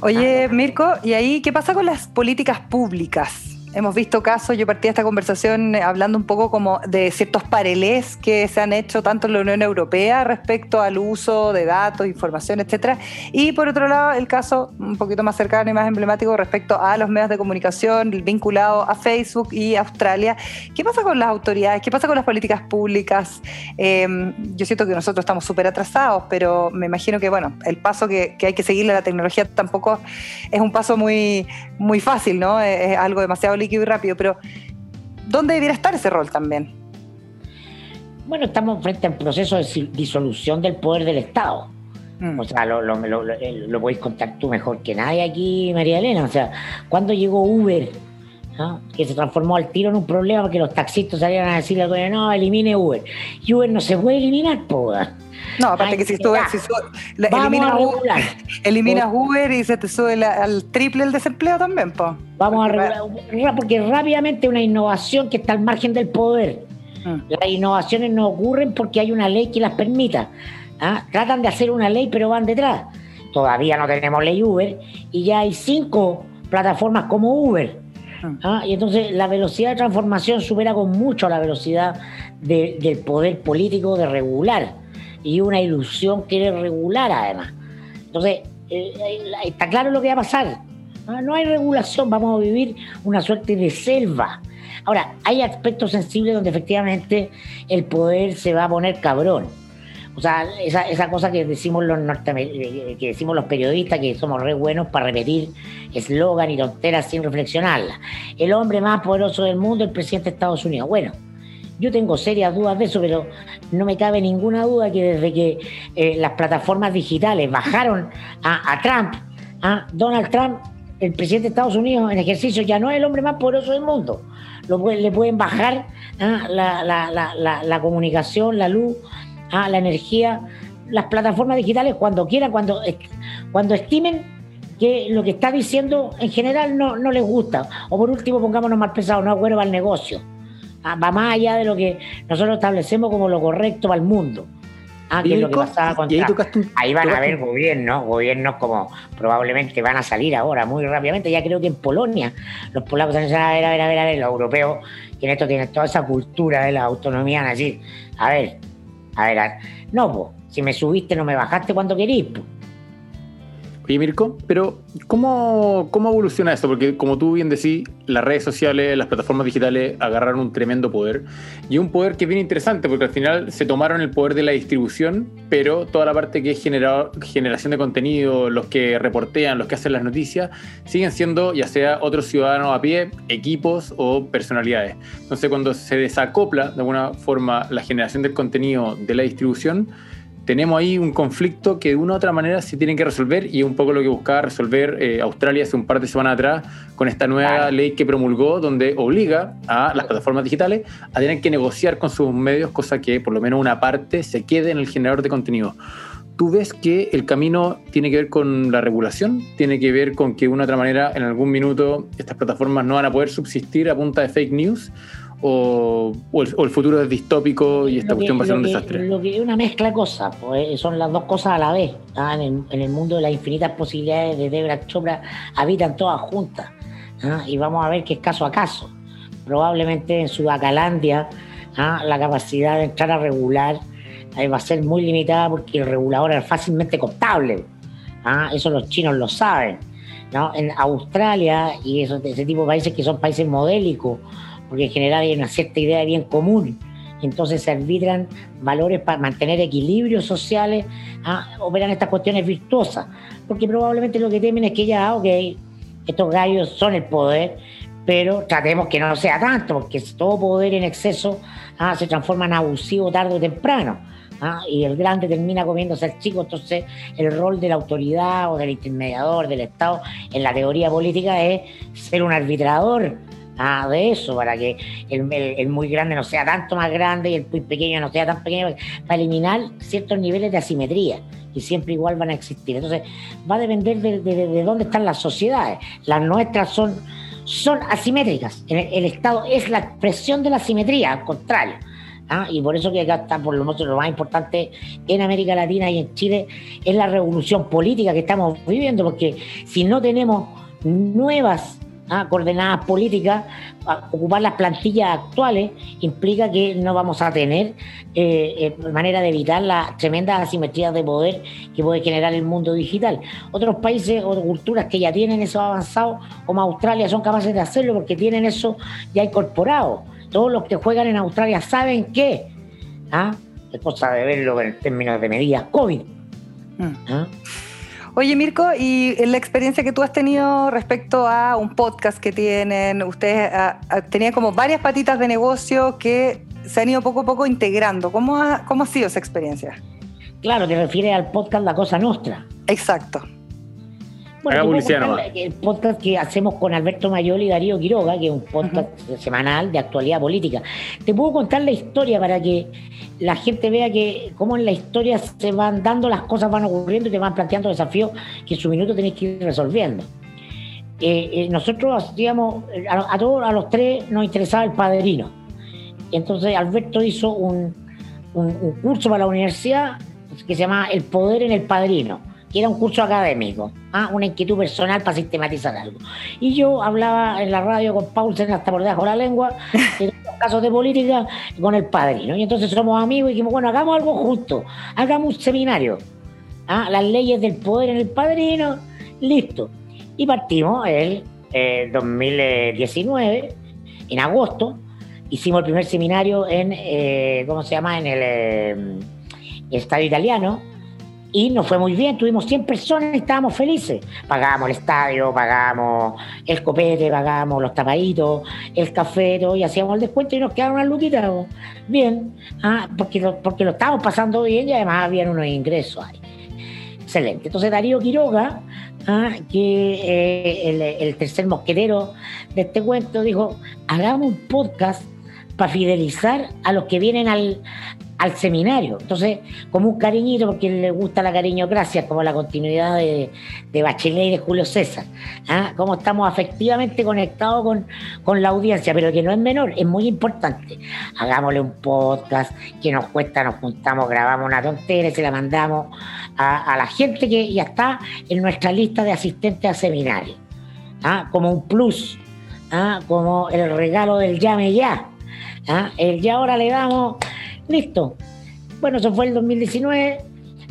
Oye, Mirko, ¿y ahí qué pasa con las políticas públicas? Hemos visto casos, yo partí de esta conversación eh, hablando un poco como de ciertos parelés que se han hecho tanto en la Unión Europea respecto al uso de datos, información, etcétera, y por otro lado el caso un poquito más cercano y más emblemático respecto a los medios de comunicación vinculados a Facebook y Australia. ¿Qué pasa con las autoridades? ¿Qué pasa con las políticas públicas? Em, yo siento que nosotros estamos súper atrasados, pero me imagino que bueno, el paso que, hay que seguirle a la tecnología tampoco es un paso muy, muy fácil, ¿no? Es algo demasiado líquido y rápido, pero ¿dónde debiera estar ese rol también? Bueno, estamos frente a un proceso de disolución del poder del Estado. Mm. O sea, lo, lo, lo, lo, podéis contar tú mejor que nadie aquí, María Elena. O sea, cuando llegó Uber, que se transformó al tiro en un problema porque los taxistas salían a decirle, no, elimine Uber. Y Uber no se puede eliminar, pues. No, aparte que si, tú, si eliminas, Uber, eliminas Uber y se te sube al triple el desempleo también, pues. Vamos a regular, porque rápidamente una innovación que está al margen del poder. Mm. Las innovaciones no ocurren porque hay una ley que las permita. ¿ah? Tratan de hacer una ley, pero van detrás. Todavía no tenemos ley Uber y ya hay cinco plataformas como Uber. ¿Ah? Y entonces la velocidad de transformación supera con mucho la velocidad del poder político de regular. Y una ilusión quiere regular además. Entonces, eh, eh, está claro lo que va a pasar. ¿ah? No hay regulación, vamos a vivir una suerte de selva. Ahora, hay aspectos sensibles donde efectivamente el poder se va a poner cabrón. O sea, esa, esa cosa que decimos los que decimos los periodistas, que somos re buenos para repetir eslogan y tonteras sin reflexionarlas. El hombre más poderoso del mundo, el presidente de Estados Unidos. Bueno, yo tengo serias dudas de eso, pero no me cabe ninguna duda que desde que eh, las plataformas digitales bajaron a, Trump, a Donald Trump, el presidente de Estados Unidos en ejercicio ya no es el hombre más poderoso del mundo. Lo, le pueden bajar ¿ah? la, la, la, comunicación, la luz, ¿ah? la energía, las plataformas digitales cuando quieran, cuando, cuando estimen que lo que está diciendo en general no, no les gusta. O por último, pongámonos más pesados, no acuerdo al negocio. ¿ah? Va más allá de lo que nosotros establecemos como lo correcto para el mundo. Ah, que es lo que pasaba con ahí, van a haber gobiernos, gobiernos como probablemente van a salir ahora muy rápidamente. Ya creo que en Polonia los polacos van a ver, a ver, a ver, a ver, los europeos, que en esto tienen toda esa cultura de la autonomía, van a decir, a ver, a ver, no, si me subiste no me bajaste cuando querís, pues. Mirko, pero ¿cómo, ¿cómo evoluciona esto? Porque como tú bien decís, las redes sociales, las plataformas digitales agarraron un tremendo poder. Y un poder que es bien interesante, porque al final se tomaron el poder de la distribución, pero toda la parte que es generación de contenido, los que reportean, los que hacen las noticias, siguen siendo ya sea otros ciudadanos a pie, equipos o personalidades. Entonces cuando se desacopla de alguna forma la generación del contenido de la distribución, tenemos ahí un conflicto que de una u otra manera se tiene que resolver y es un poco lo que buscaba resolver eh, Australia hace un par de semanas atrás con esta nueva ley que promulgó donde obliga a las plataformas digitales a tener que negociar con sus medios, cosa que por lo menos una parte se quede en el generador de contenido. ¿Tú ves que el camino tiene que ver con la regulación? ¿Tiene que ver con que de una u otra manera en algún minuto estas plataformas no van a poder subsistir a punta de fake news? O, el, futuro es distópico y esta cuestión va a ser un desastre? Lo que es una mezcla de cosas, pues, son las dos cosas a la vez. ¿ah? En, el, mundo de las infinitas posibilidades de Debra Chopra habitan todas juntas. ¿ah? Y vamos a ver qué es caso a caso. Probablemente en Sudacalandia ¿ah? la capacidad de entrar a regular eh, va a ser muy limitada porque el regulador es fácilmente contable. Eso los chinos lo saben. ¿no? En Australia y eso, ese tipo de países que son países modélicos, porque en general hay una cierta idea de bien común. Entonces se arbitran valores para mantener equilibrios sociales, ¿ah? operan estas cuestiones virtuosas, porque probablemente lo que temen es que ya, ok, estos gallos son el poder, pero tratemos que no sea tanto, porque todo poder en exceso ¿ah? se transforma en abusivo tarde o temprano. ¿ah? Y el grande termina comiéndose al chico, entonces el rol de la autoridad o del intermediador, del Estado, en la teoría política es ser un arbitrador nada de eso, para que el, muy grande no sea tanto más grande y el muy pequeño no sea tan pequeño, para eliminar ciertos niveles de asimetría y siempre igual van a existir. Entonces, va a depender de, dónde están las sociedades. Las nuestras son, son asimétricas. El, Estado es la expresión de la asimetría, al contrario. ¿ah? Y por eso que acá está, por lo menos, lo más importante en América Latina y en Chile es la revolución política que estamos viviendo, porque si no tenemos nuevas ¿ah? coordenadas políticas, ocupar las plantillas actuales implica que no vamos a tener eh, eh, manera de evitar las tremendas asimetrías de poder que puede generar el mundo digital. Otros países o culturas que ya tienen eso avanzado, como Australia, son capaces de hacerlo porque tienen eso ya incorporado. Todos los que juegan en Australia saben que ¿ah? es cosa de verlo en términos de medidas COVID. Mm. ¿ah? Oye, Mirko, y la experiencia que tú has tenido respecto a un podcast que tienen, ustedes ah, ah, tenían como varias patitas de negocio que se han ido poco a poco integrando. ¿Cómo ha, cómo ha sido esa experiencia? Claro, te refieres al podcast La Cosa Nostra. Exacto. Bueno, el podcast que hacemos con Alberto Mayol y Darío Quiroga, que es un podcast semanal de actualidad política. Te puedo contar la historia para que la gente vea que cómo en la historia se van dando las cosas, van ocurriendo y te van planteando desafíos que en su minuto tenés que ir resolviendo. Eh, eh, nosotros hacíamos, a, todos, a los tres nos interesaba el padrino. Entonces Alberto hizo un, un curso para la universidad que se llama El Poder en el Padrino que era un curso académico, ¿ah? una inquietud personal para sistematizar algo. Y yo hablaba en la radio con Paulsen hasta por debajo de la lengua, [laughs] en casos de política, con el padrino. Y entonces somos amigos y dijimos, bueno, hagamos algo justo, hagamos un seminario. ¿ah? Las leyes del poder en el padrino, listo. Y partimos el 2019, en agosto, hicimos el primer seminario en, eh, ¿cómo se llama?, en el eh, Estadio Italiano y nos fue muy bien, tuvimos 100 personas y estábamos felices. Pagábamos el estadio, pagábamos el copete, pagábamos los tapaditos, el café, y hacíamos el descuento y nos quedaron unas luquitas. Bien, ah, porque, lo, porque lo estábamos pasando bien y además habían unos ingresos ahí. Excelente. Entonces Darío Quiroga, ah, que eh, el, el tercer mosquetero de este cuento, dijo, hagamos un podcast para fidelizar a los que vienen al, al seminario. Entonces, como un cariñito, porque le gusta la cariñocracia, como la continuidad de, Bachelet y de Julio César. ¿ah? Como estamos afectivamente conectados con, la audiencia, pero que no es menor, es muy importante. Hagámosle un podcast que nos cuesta, nos juntamos, grabamos una tontera y se la mandamos a, la gente que ya está en nuestra lista de asistentes a seminario. ¿ah? Como un plus, ¿ah? como el regalo del llame ya. El ya ahora le damos Listo. Bueno, eso fue el 2019.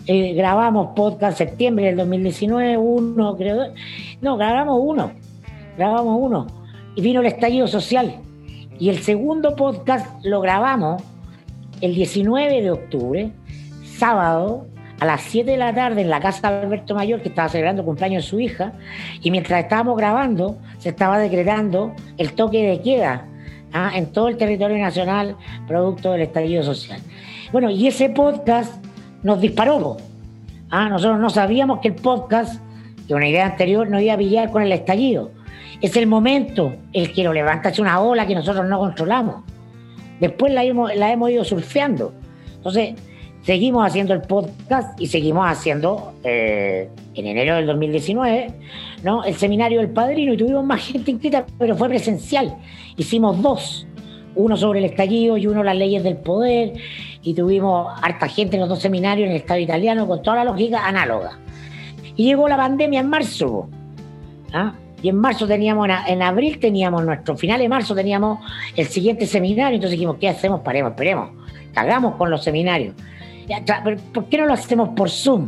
Eh, grabamos podcast septiembre del 2019, uno, creo. No, grabamos uno. Grabamos uno. Y vino el estallido social. Y el segundo podcast lo grabamos el 19 de octubre, sábado, a las 7 de la tarde en la casa de Alberto Mayor, que estaba celebrando el cumpleaños de su hija, y mientras estábamos grabando, se estaba decretando el toque de queda ¿ah? en todo el territorio nacional, producto del estallido social. Bueno, y ese podcast nos disparó. ¿ah? Nosotros no sabíamos que el podcast, que una idea anterior, no iba a pillar con el estallido. Es el momento el que lo levanta, es una ola que nosotros no controlamos. Después la hemos, la hemos ido surfeando. Entonces, seguimos haciendo el podcast y seguimos haciendo eh, en enero del 2019 ¿no? el seminario del padrino y tuvimos más gente inscrita, pero fue presencial. Hicimos dos, uno sobre el estallido y uno las leyes del poder y tuvimos harta gente en los dos seminarios en el Estado italiano con toda la lógica análoga. Y llegó la pandemia en marzo. ¿ah? Y en marzo teníamos, en abril teníamos nuestro, final de marzo teníamos el siguiente seminario, entonces dijimos, ¿qué hacemos? Paremos, esperemos, cagamos con los seminarios. ¿Por qué no lo hacemos por Zoom?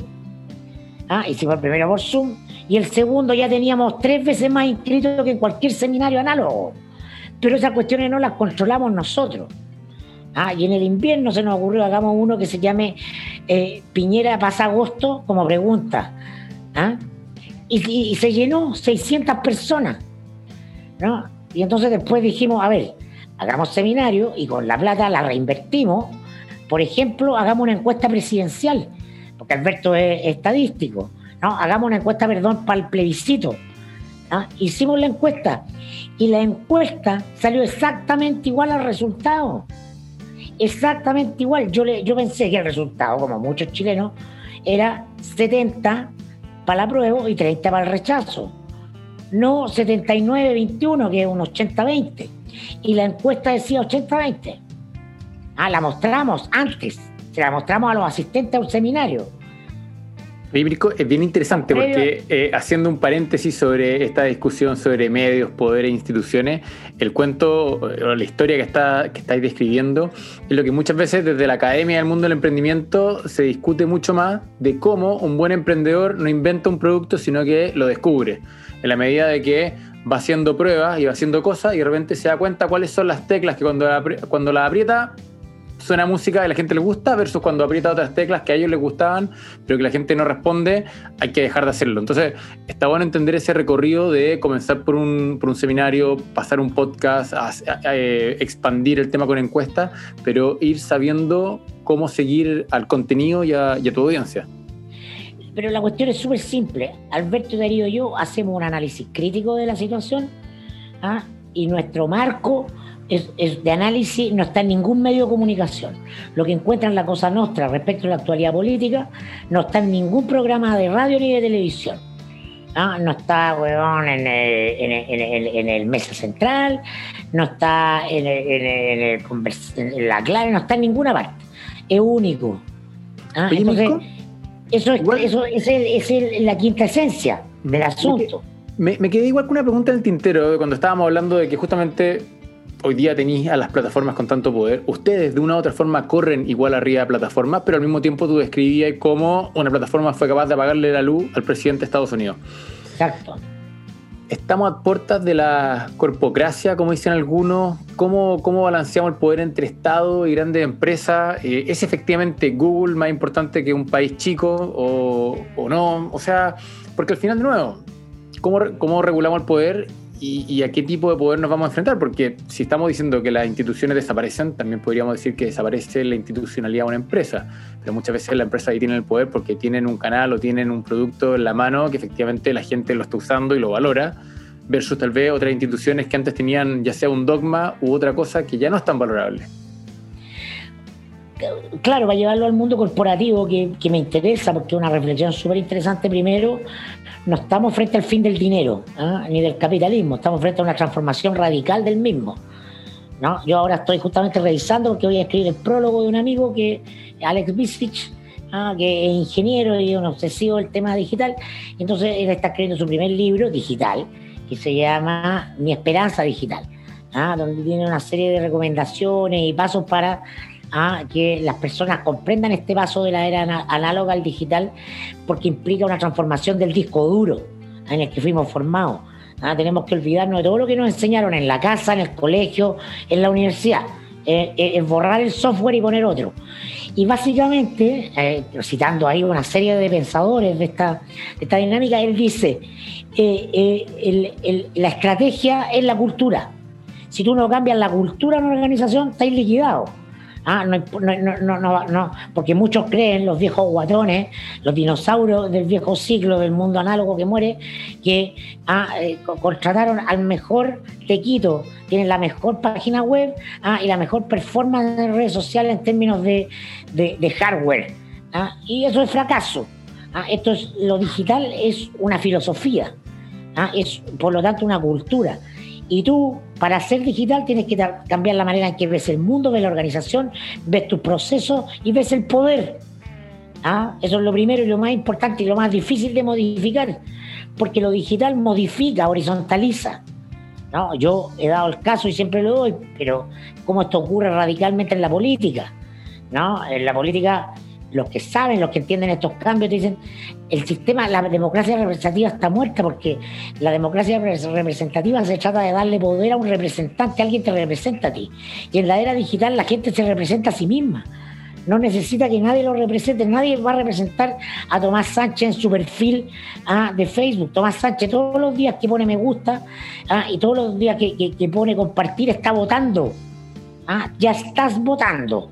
¿Ah? Hicimos el primero por Zoom y el segundo ya teníamos tres veces más inscritos que en cualquier seminario análogo. Pero esas cuestiones no las controlamos nosotros. Ah, y en el invierno se nos ocurrió, hagamos uno que se llame eh, Piñera pasa agosto como pregunta. ¿ah? Y, se llenó 600 personas. ¿no? Y entonces después dijimos, a ver, hagamos seminario y con la plata la reinvertimos por ejemplo, hagamos una encuesta presidencial, porque Alberto es estadístico, ¿no? Hagamos una encuesta, perdón, para el plebiscito. Hicimos la encuesta y la encuesta salió exactamente igual al resultado. Exactamente igual. Yo, le, yo pensé que el resultado, como muchos chilenos, era 70 para la prueba y 30 para el rechazo. No 79-21, que es un 80-20. Y la encuesta decía 80-20. Ah, la mostramos antes, se la mostramos a los asistentes a un seminario. es bien interesante porque eh, haciendo un paréntesis sobre esta discusión sobre medios, poder e instituciones, el cuento o la historia que, está, que estáis describiendo es lo que muchas veces desde la academia del mundo del emprendimiento se discute mucho más de cómo un buen emprendedor no inventa un producto, sino que lo descubre. En la medida de que va haciendo pruebas y va haciendo cosas y de repente se da cuenta cuáles son las teclas que cuando cuando la aprieta suena música y la gente le gusta versus cuando aprieta otras teclas que a ellos les gustaban, pero que la gente no responde, hay que dejar de hacerlo. Entonces, está bueno entender ese recorrido de comenzar por un, por un seminario, pasar un podcast, eh, expandir el tema con encuestas, pero ir sabiendo cómo seguir al contenido y a, tu audiencia. Pero la cuestión es súper simple. Alberto Darío y yo hacemos un análisis crítico de la situación ¿ah? y nuestro marco es, de análisis no está en ningún medio de comunicación. Lo que encuentra en la Cosa Nostra respecto a la actualidad política no está en ningún programa de radio ni de televisión. ¿ah? No está, weón, en el, Mesa Central, no está en, la clave, no está en ninguna parte. Es único. ¿ah? eso, es, es, la quinta esencia del asunto. Me, me, quedé igual con una pregunta en el tintero cuando estábamos hablando de que justamente hoy día tenéis a las plataformas con tanto poder, ustedes de una u otra forma corren igual arriba de plataformas, pero al mismo tiempo tú describías cómo una plataforma fue capaz de apagarle la luz al presidente de Estados Unidos. Exacto. Estamos a puertas de la corpocracia, como dicen algunos. ¿Cómo, cómo balanceamos el poder entre Estado y grandes empresas? Eh, ¿Es efectivamente Google más importante que un país chico o, o no? O sea, porque al final, de nuevo, ¿cómo, cómo regulamos el poder y, a qué tipo de poder nos vamos a enfrentar, porque si estamos diciendo que las instituciones desaparecen, también podríamos decir que desaparece la institucionalidad de una empresa, pero muchas veces la empresa ahí tiene el poder porque tienen un canal o tienen un producto en la mano que efectivamente la gente lo está usando y lo valora, versus tal vez otras instituciones que antes tenían ya sea un dogma u otra cosa que ya no es tan valorable claro, va a llevarlo al mundo corporativo que, me interesa, porque es una reflexión súper interesante primero, no estamos frente al fin del dinero, ¿ah? ni del capitalismo, estamos frente a una transformación radical del mismo. Yo ahora estoy justamente revisando porque voy a escribir el prólogo de un amigo que Alex Bisfich, ¿ah? que es ingeniero y un obsesivo del tema digital. Entonces él está escribiendo su primer libro digital que se llama Mi Esperanza Digital, ¿ah? donde tiene una serie de recomendaciones y pasos para a que las personas comprendan este paso de la era análoga al digital porque implica una transformación del disco duro en el que fuimos formados. ¿ah? tenemos que olvidarnos de todo lo que nos enseñaron en la casa, en el colegio, en la universidad. Eh, eh, borrar el software y poner otro. Y básicamente, eh, citando ahí una serie de pensadores de esta, dinámica, él dice, la estrategia es la cultura. Si tú no cambias la cultura en una organización, estáis liquidado. Ah, no, no, no, no, porque muchos creen, los viejos guatones, los dinosaurios del viejo siglo del mundo análogo que muere, que ah, eh, contrataron al mejor tequito, tienen la mejor página web ah, y la mejor performance en redes sociales en términos de, hardware. Ah, y eso es fracaso. Ah, esto es, lo digital es una filosofía, es por lo tanto una cultura. Y tú, para ser digital, tienes que cambiar la manera en que ves el mundo, ves la organización, ves tus procesos y ves el poder. ¿Ah? Eso es lo primero y lo más importante y lo más difícil de modificar, porque lo digital modifica, horizontaliza. ¿no? Yo he dado el caso y siempre lo doy, pero cómo esto ocurre radicalmente en la política. ¿no? En la política los que saben, los que entienden estos cambios, dicen, el sistema, la democracia representativa está muerta porque la democracia representativa se trata de darle poder a un representante, alguien te representa a ti. Y en la era digital la gente se representa a sí misma. No necesita que nadie lo represente, nadie va a representar a Tomás Sánchez en su perfil ah, de Facebook. Tomás Sánchez todos los días que pone me gusta ah, y todos los días que, que pone compartir está votando. Ah, ya estás votando.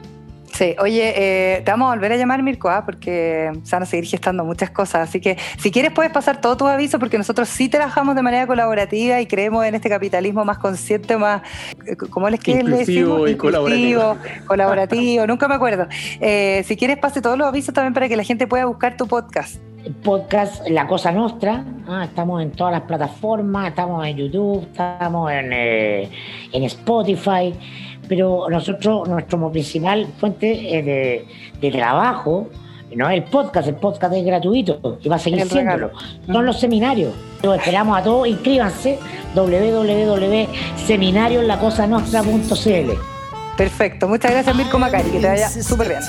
Sí, oye, eh, te vamos a volver a llamar Mirko, ¿ah? porque se van a seguir gestando muchas cosas. Así que si quieres puedes pasar todos tus avisos, porque nosotros sí trabajamos de manera colaborativa y creemos en este capitalismo más consciente, más, eh, ¿cómo les que Inclusivo y colaborativo. [laughs] Colaborativo, nunca me acuerdo. Eh, si quieres pase todos los avisos también para que la gente pueda buscar tu podcast. Podcast La Cosa Nostra, ¿ah? estamos en todas las plataformas, estamos en YouTube, estamos en, en Spotify pero nosotros, nuestro principal fuente eh, de, trabajo no es el podcast, el podcast es gratuito y va a seguir siendo. Son los seminarios. Los esperamos a todos, inscríbanse www.seminarioslacosanostra.cl Perfecto, muchas gracias Mirko Macari, que te vaya súper bien.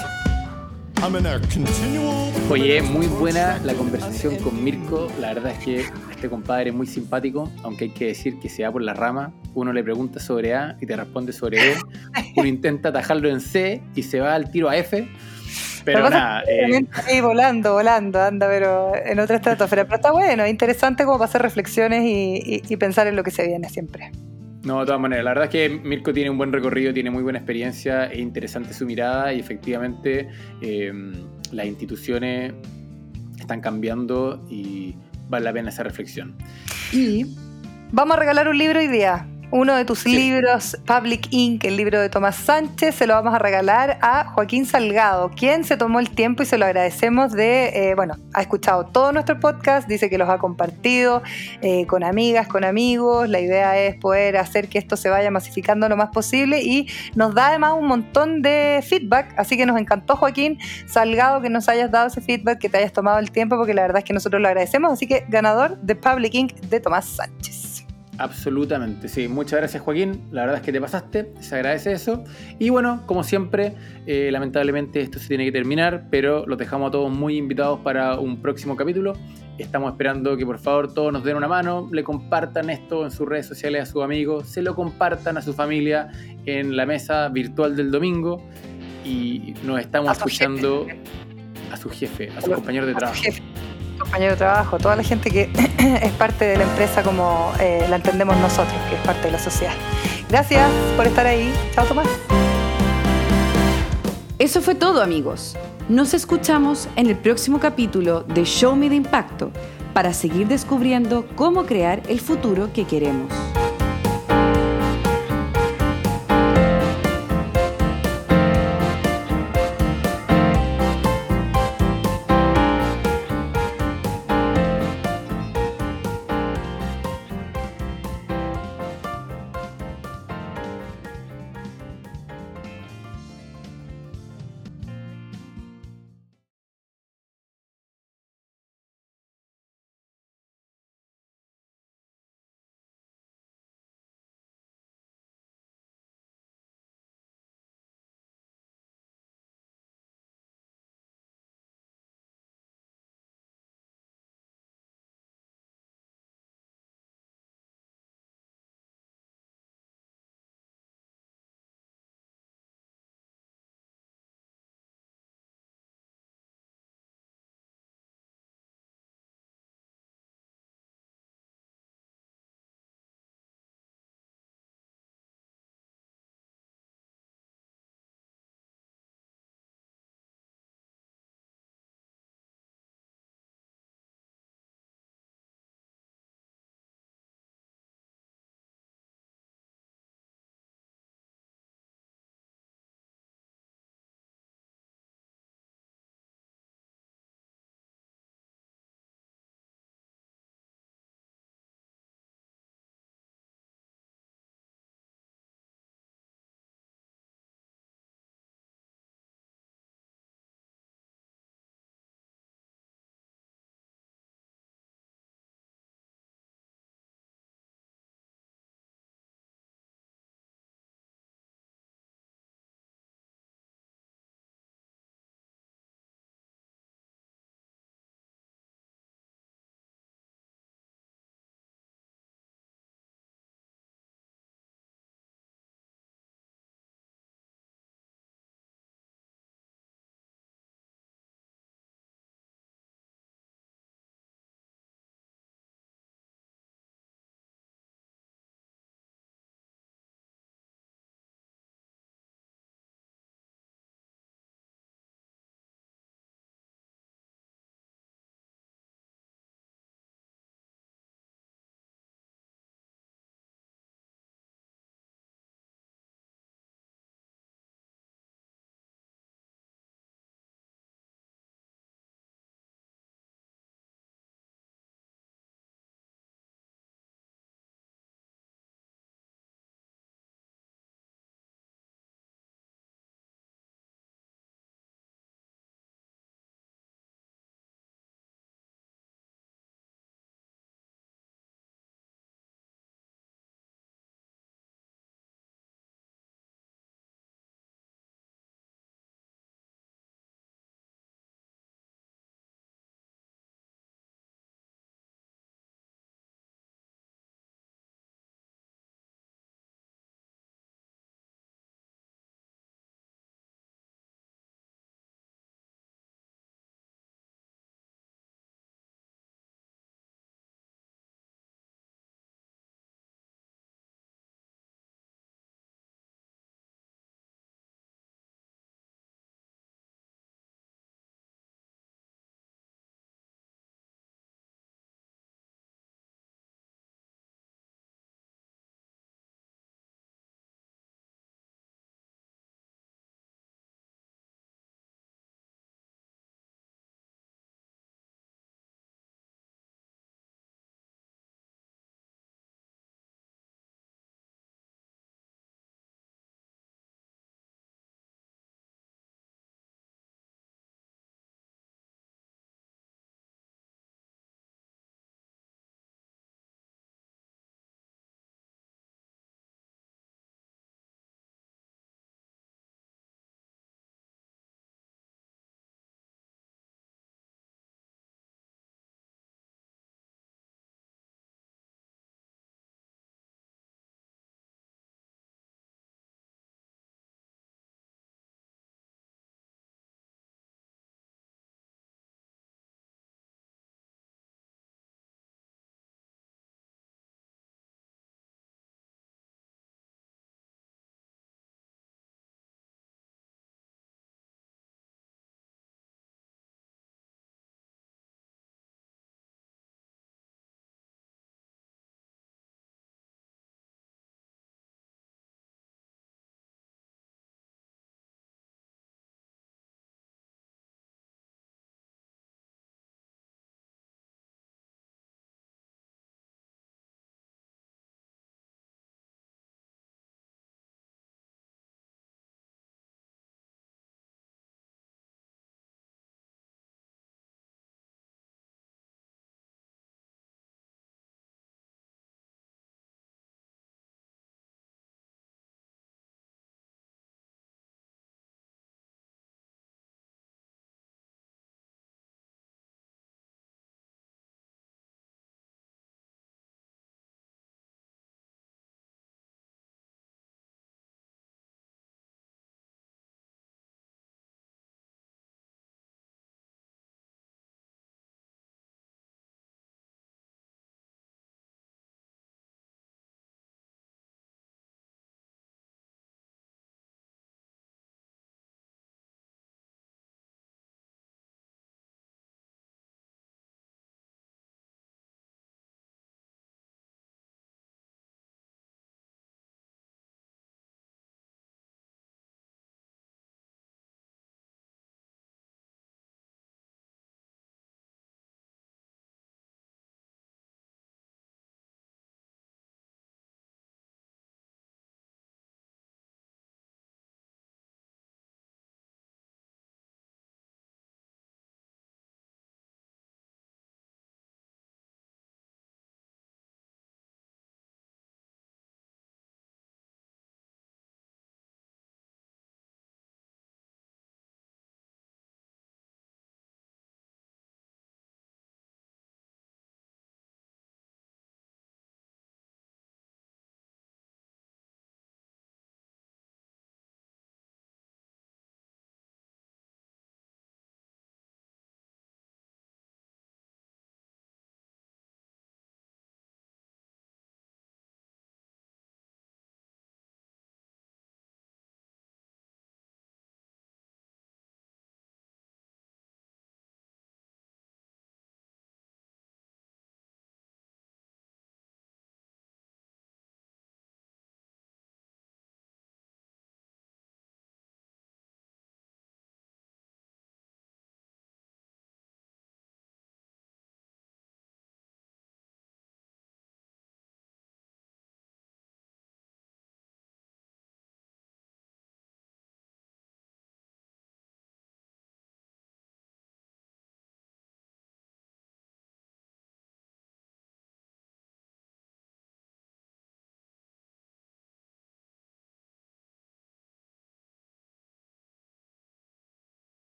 Oye, muy buena la conversación con Mirko. La verdad es que este compadre es muy simpático, aunque hay que decir que se va por la rama. Uno le pregunta sobre A y te responde sobre B. [laughs] Uno intenta atajarlo en C y se va al tiro a F. Pero nada. Eh... volando, volando, anda, pero en otra estratosfera. Pero está bueno, interesante como para hacer reflexiones y pensar en lo que se viene siempre. No, de todas maneras, la verdad es que Mirko tiene un buen recorrido, tiene muy buena experiencia, es interesante su mirada y efectivamente em, las instituciones están cambiando y vale la pena esa reflexión. Y vamos a regalar un libro hoy día uno de tus libros, Public Inc., el libro de Tomás Sánchez, se lo vamos a regalar a Joaquín Salgado, quien se tomó el tiempo y se lo agradecemos de, eh, bueno, ha escuchado todo nuestro podcast, dice que los ha compartido eh, con amigas, con amigos, la idea es poder hacer que esto se vaya masificando lo más posible y nos da además un montón de feedback, así que nos encantó Joaquín Salgado que nos hayas dado ese feedback, que te hayas tomado el tiempo, porque la verdad es que nosotros lo agradecemos, así que ganador de Public Inc. de Tomás Sánchez. Absolutamente, sí. Muchas gracias Joaquín, la verdad es que te pasaste, se agradece eso. Y bueno, como siempre, eh, lamentablemente esto se tiene que terminar, pero los dejamos a todos muy invitados para un próximo capítulo. Estamos esperando que por favor todos nos den una mano, le compartan esto en sus redes sociales a sus amigos, se lo compartan a su familia en la mesa virtual del domingo y nos estamos escuchando a su jefe, a su compañero de trabajo compañero de trabajo, toda la gente que [clears throat] es parte de la empresa como eh, la entendemos nosotros, que es parte de la sociedad. Gracias por estar ahí. Chao, Tomás. Eso fue todo, amigos. Nos escuchamos en el próximo capítulo de Show Me de Impacto para seguir descubriendo cómo crear el futuro que queremos.